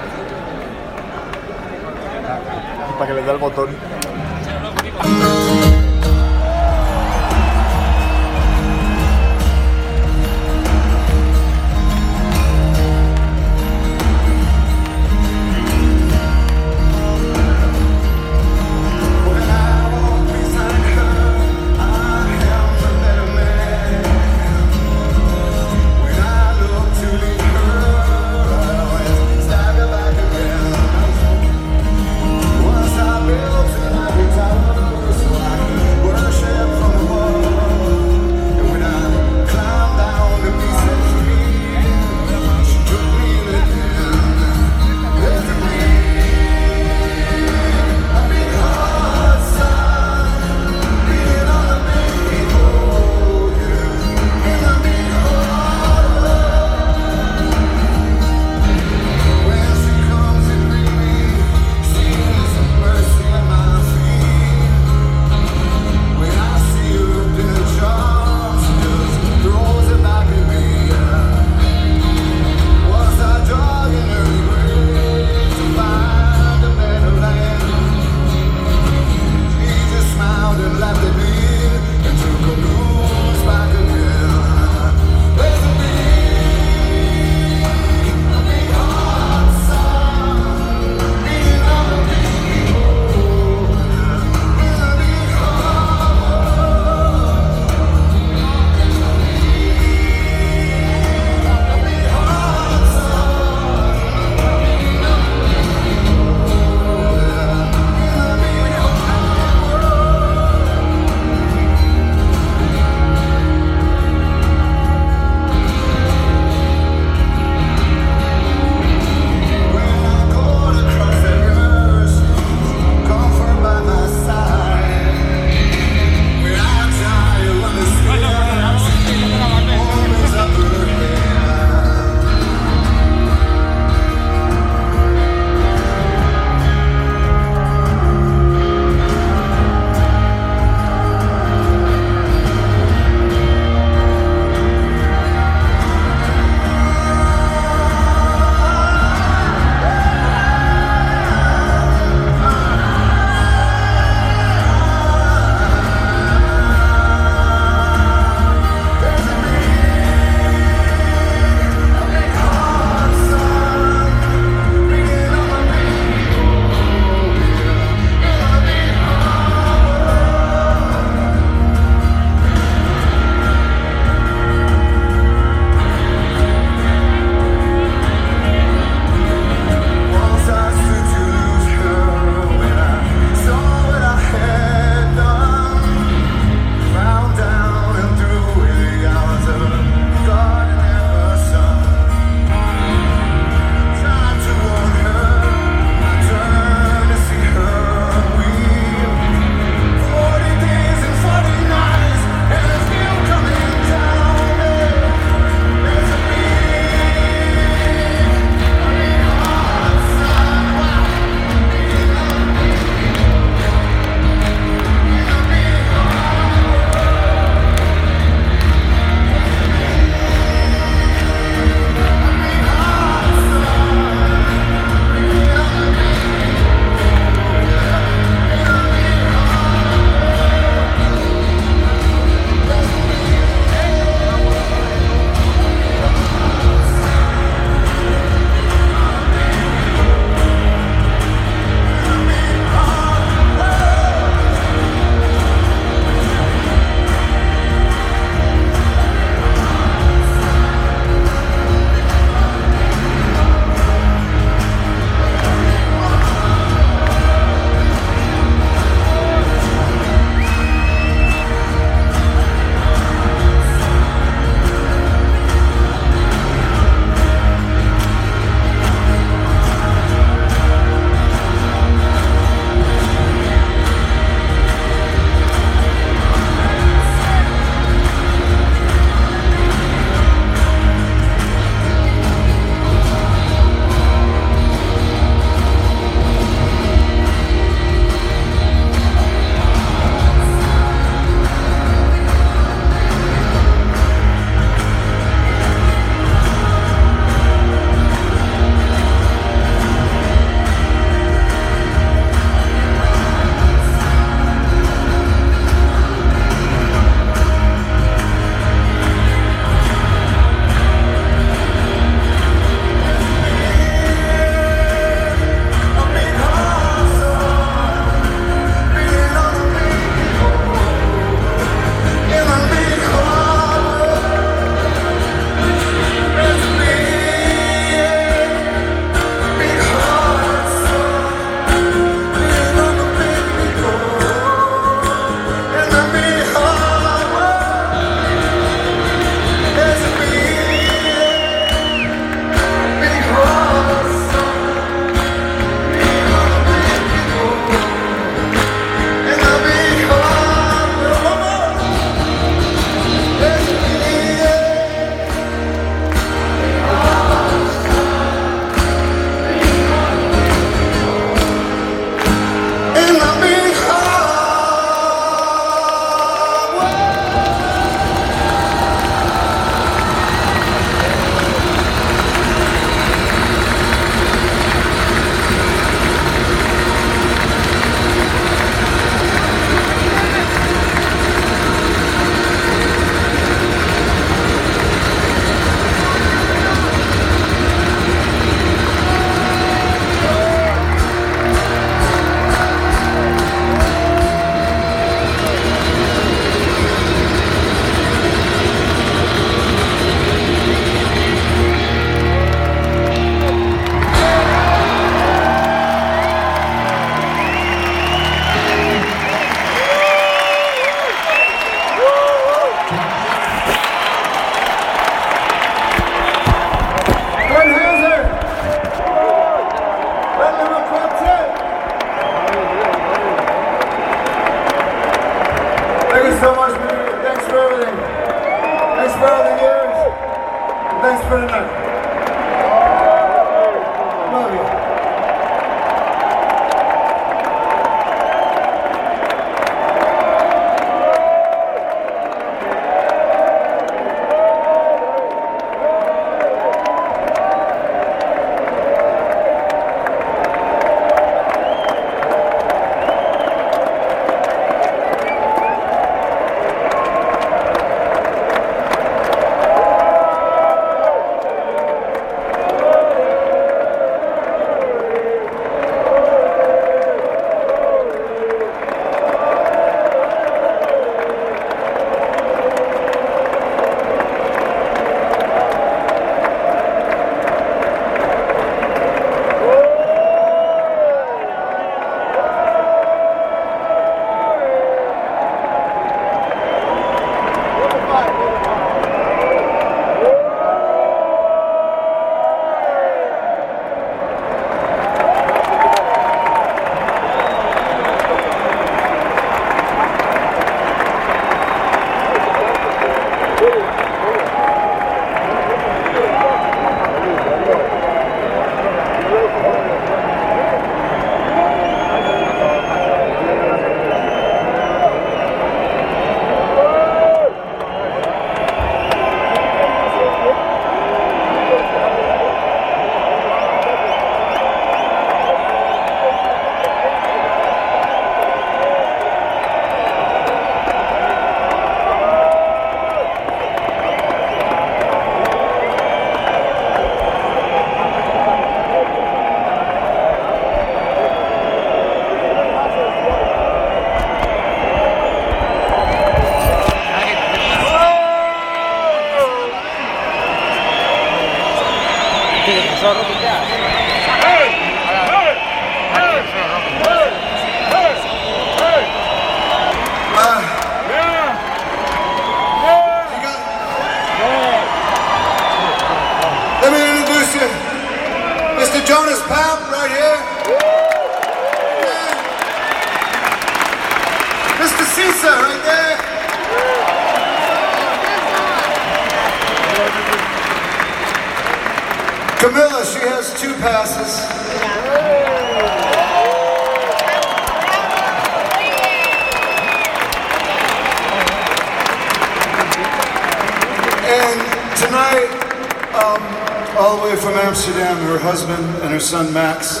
Son Max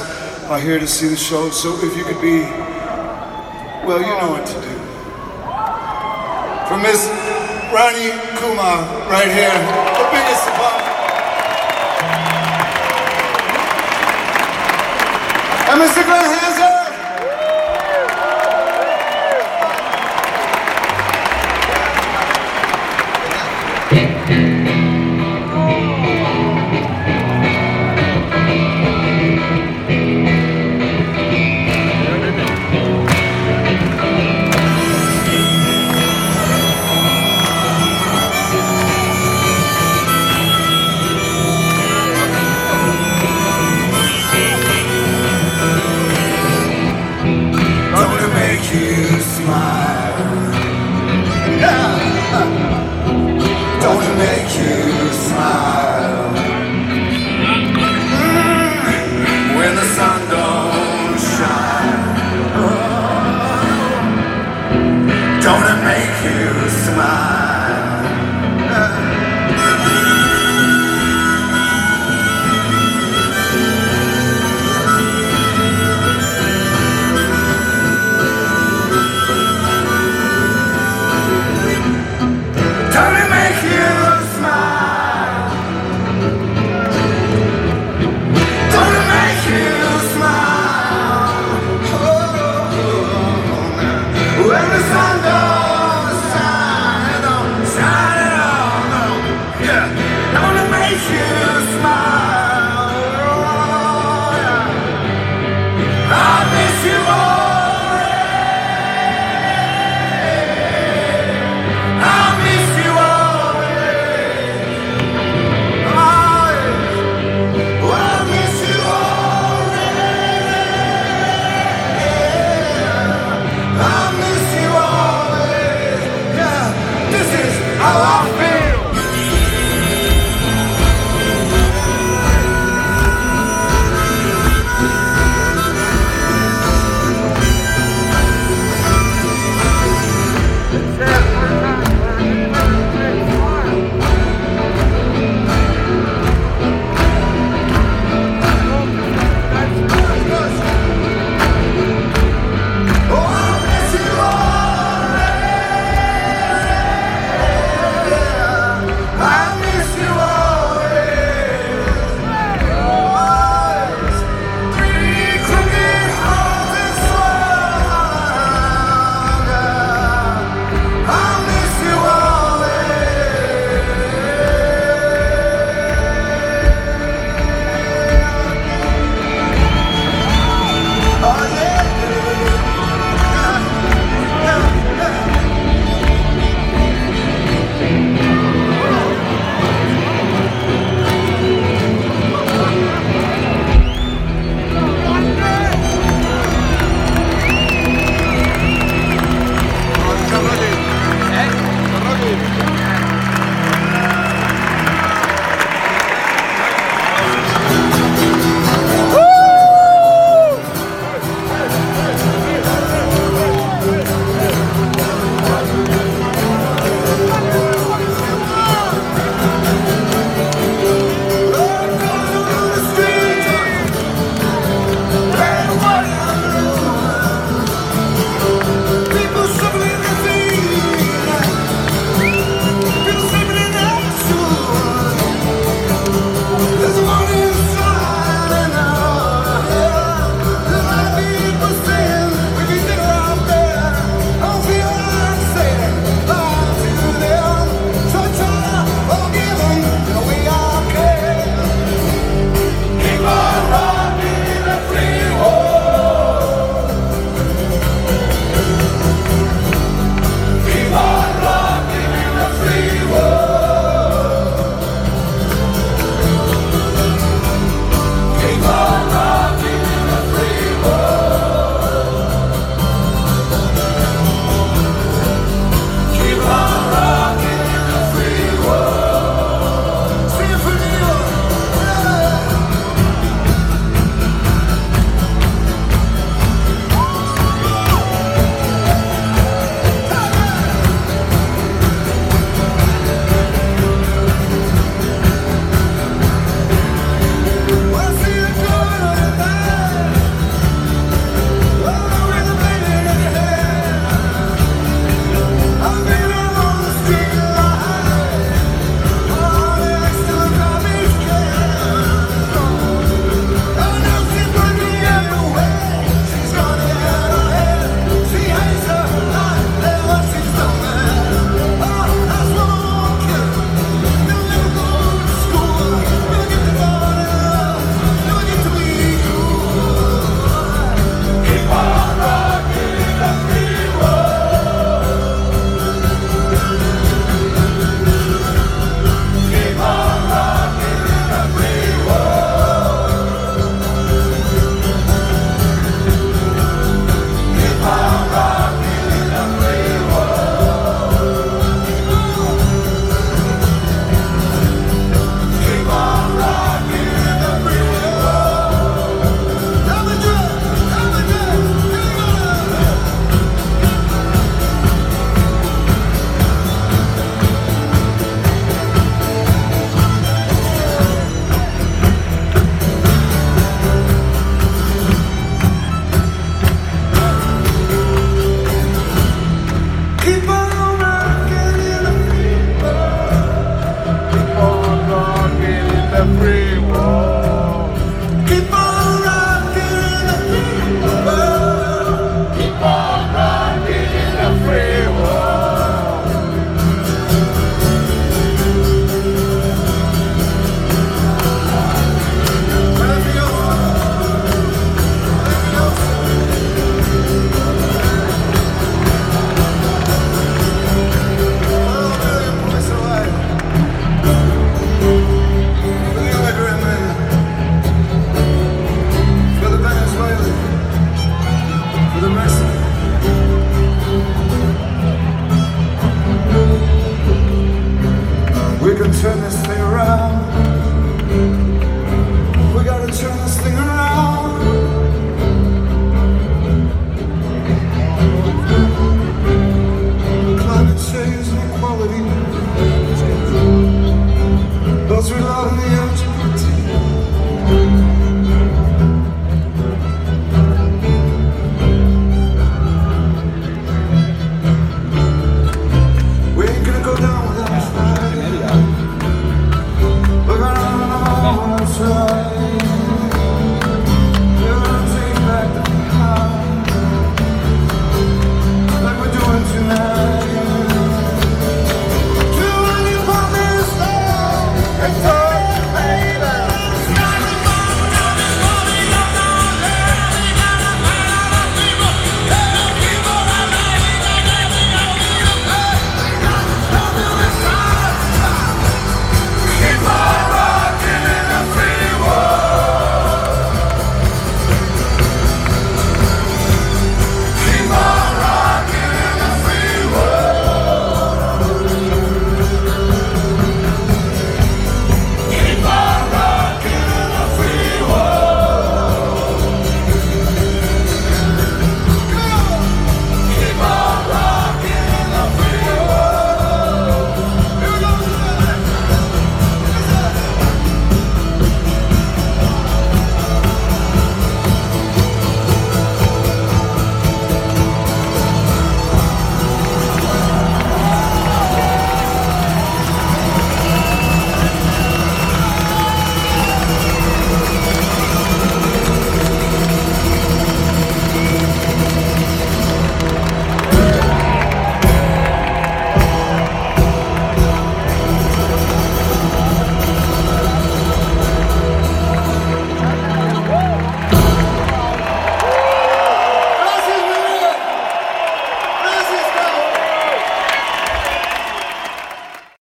are here to see the show. So if you could be, well, you know what to do. For Miss Rani Kumar, right here,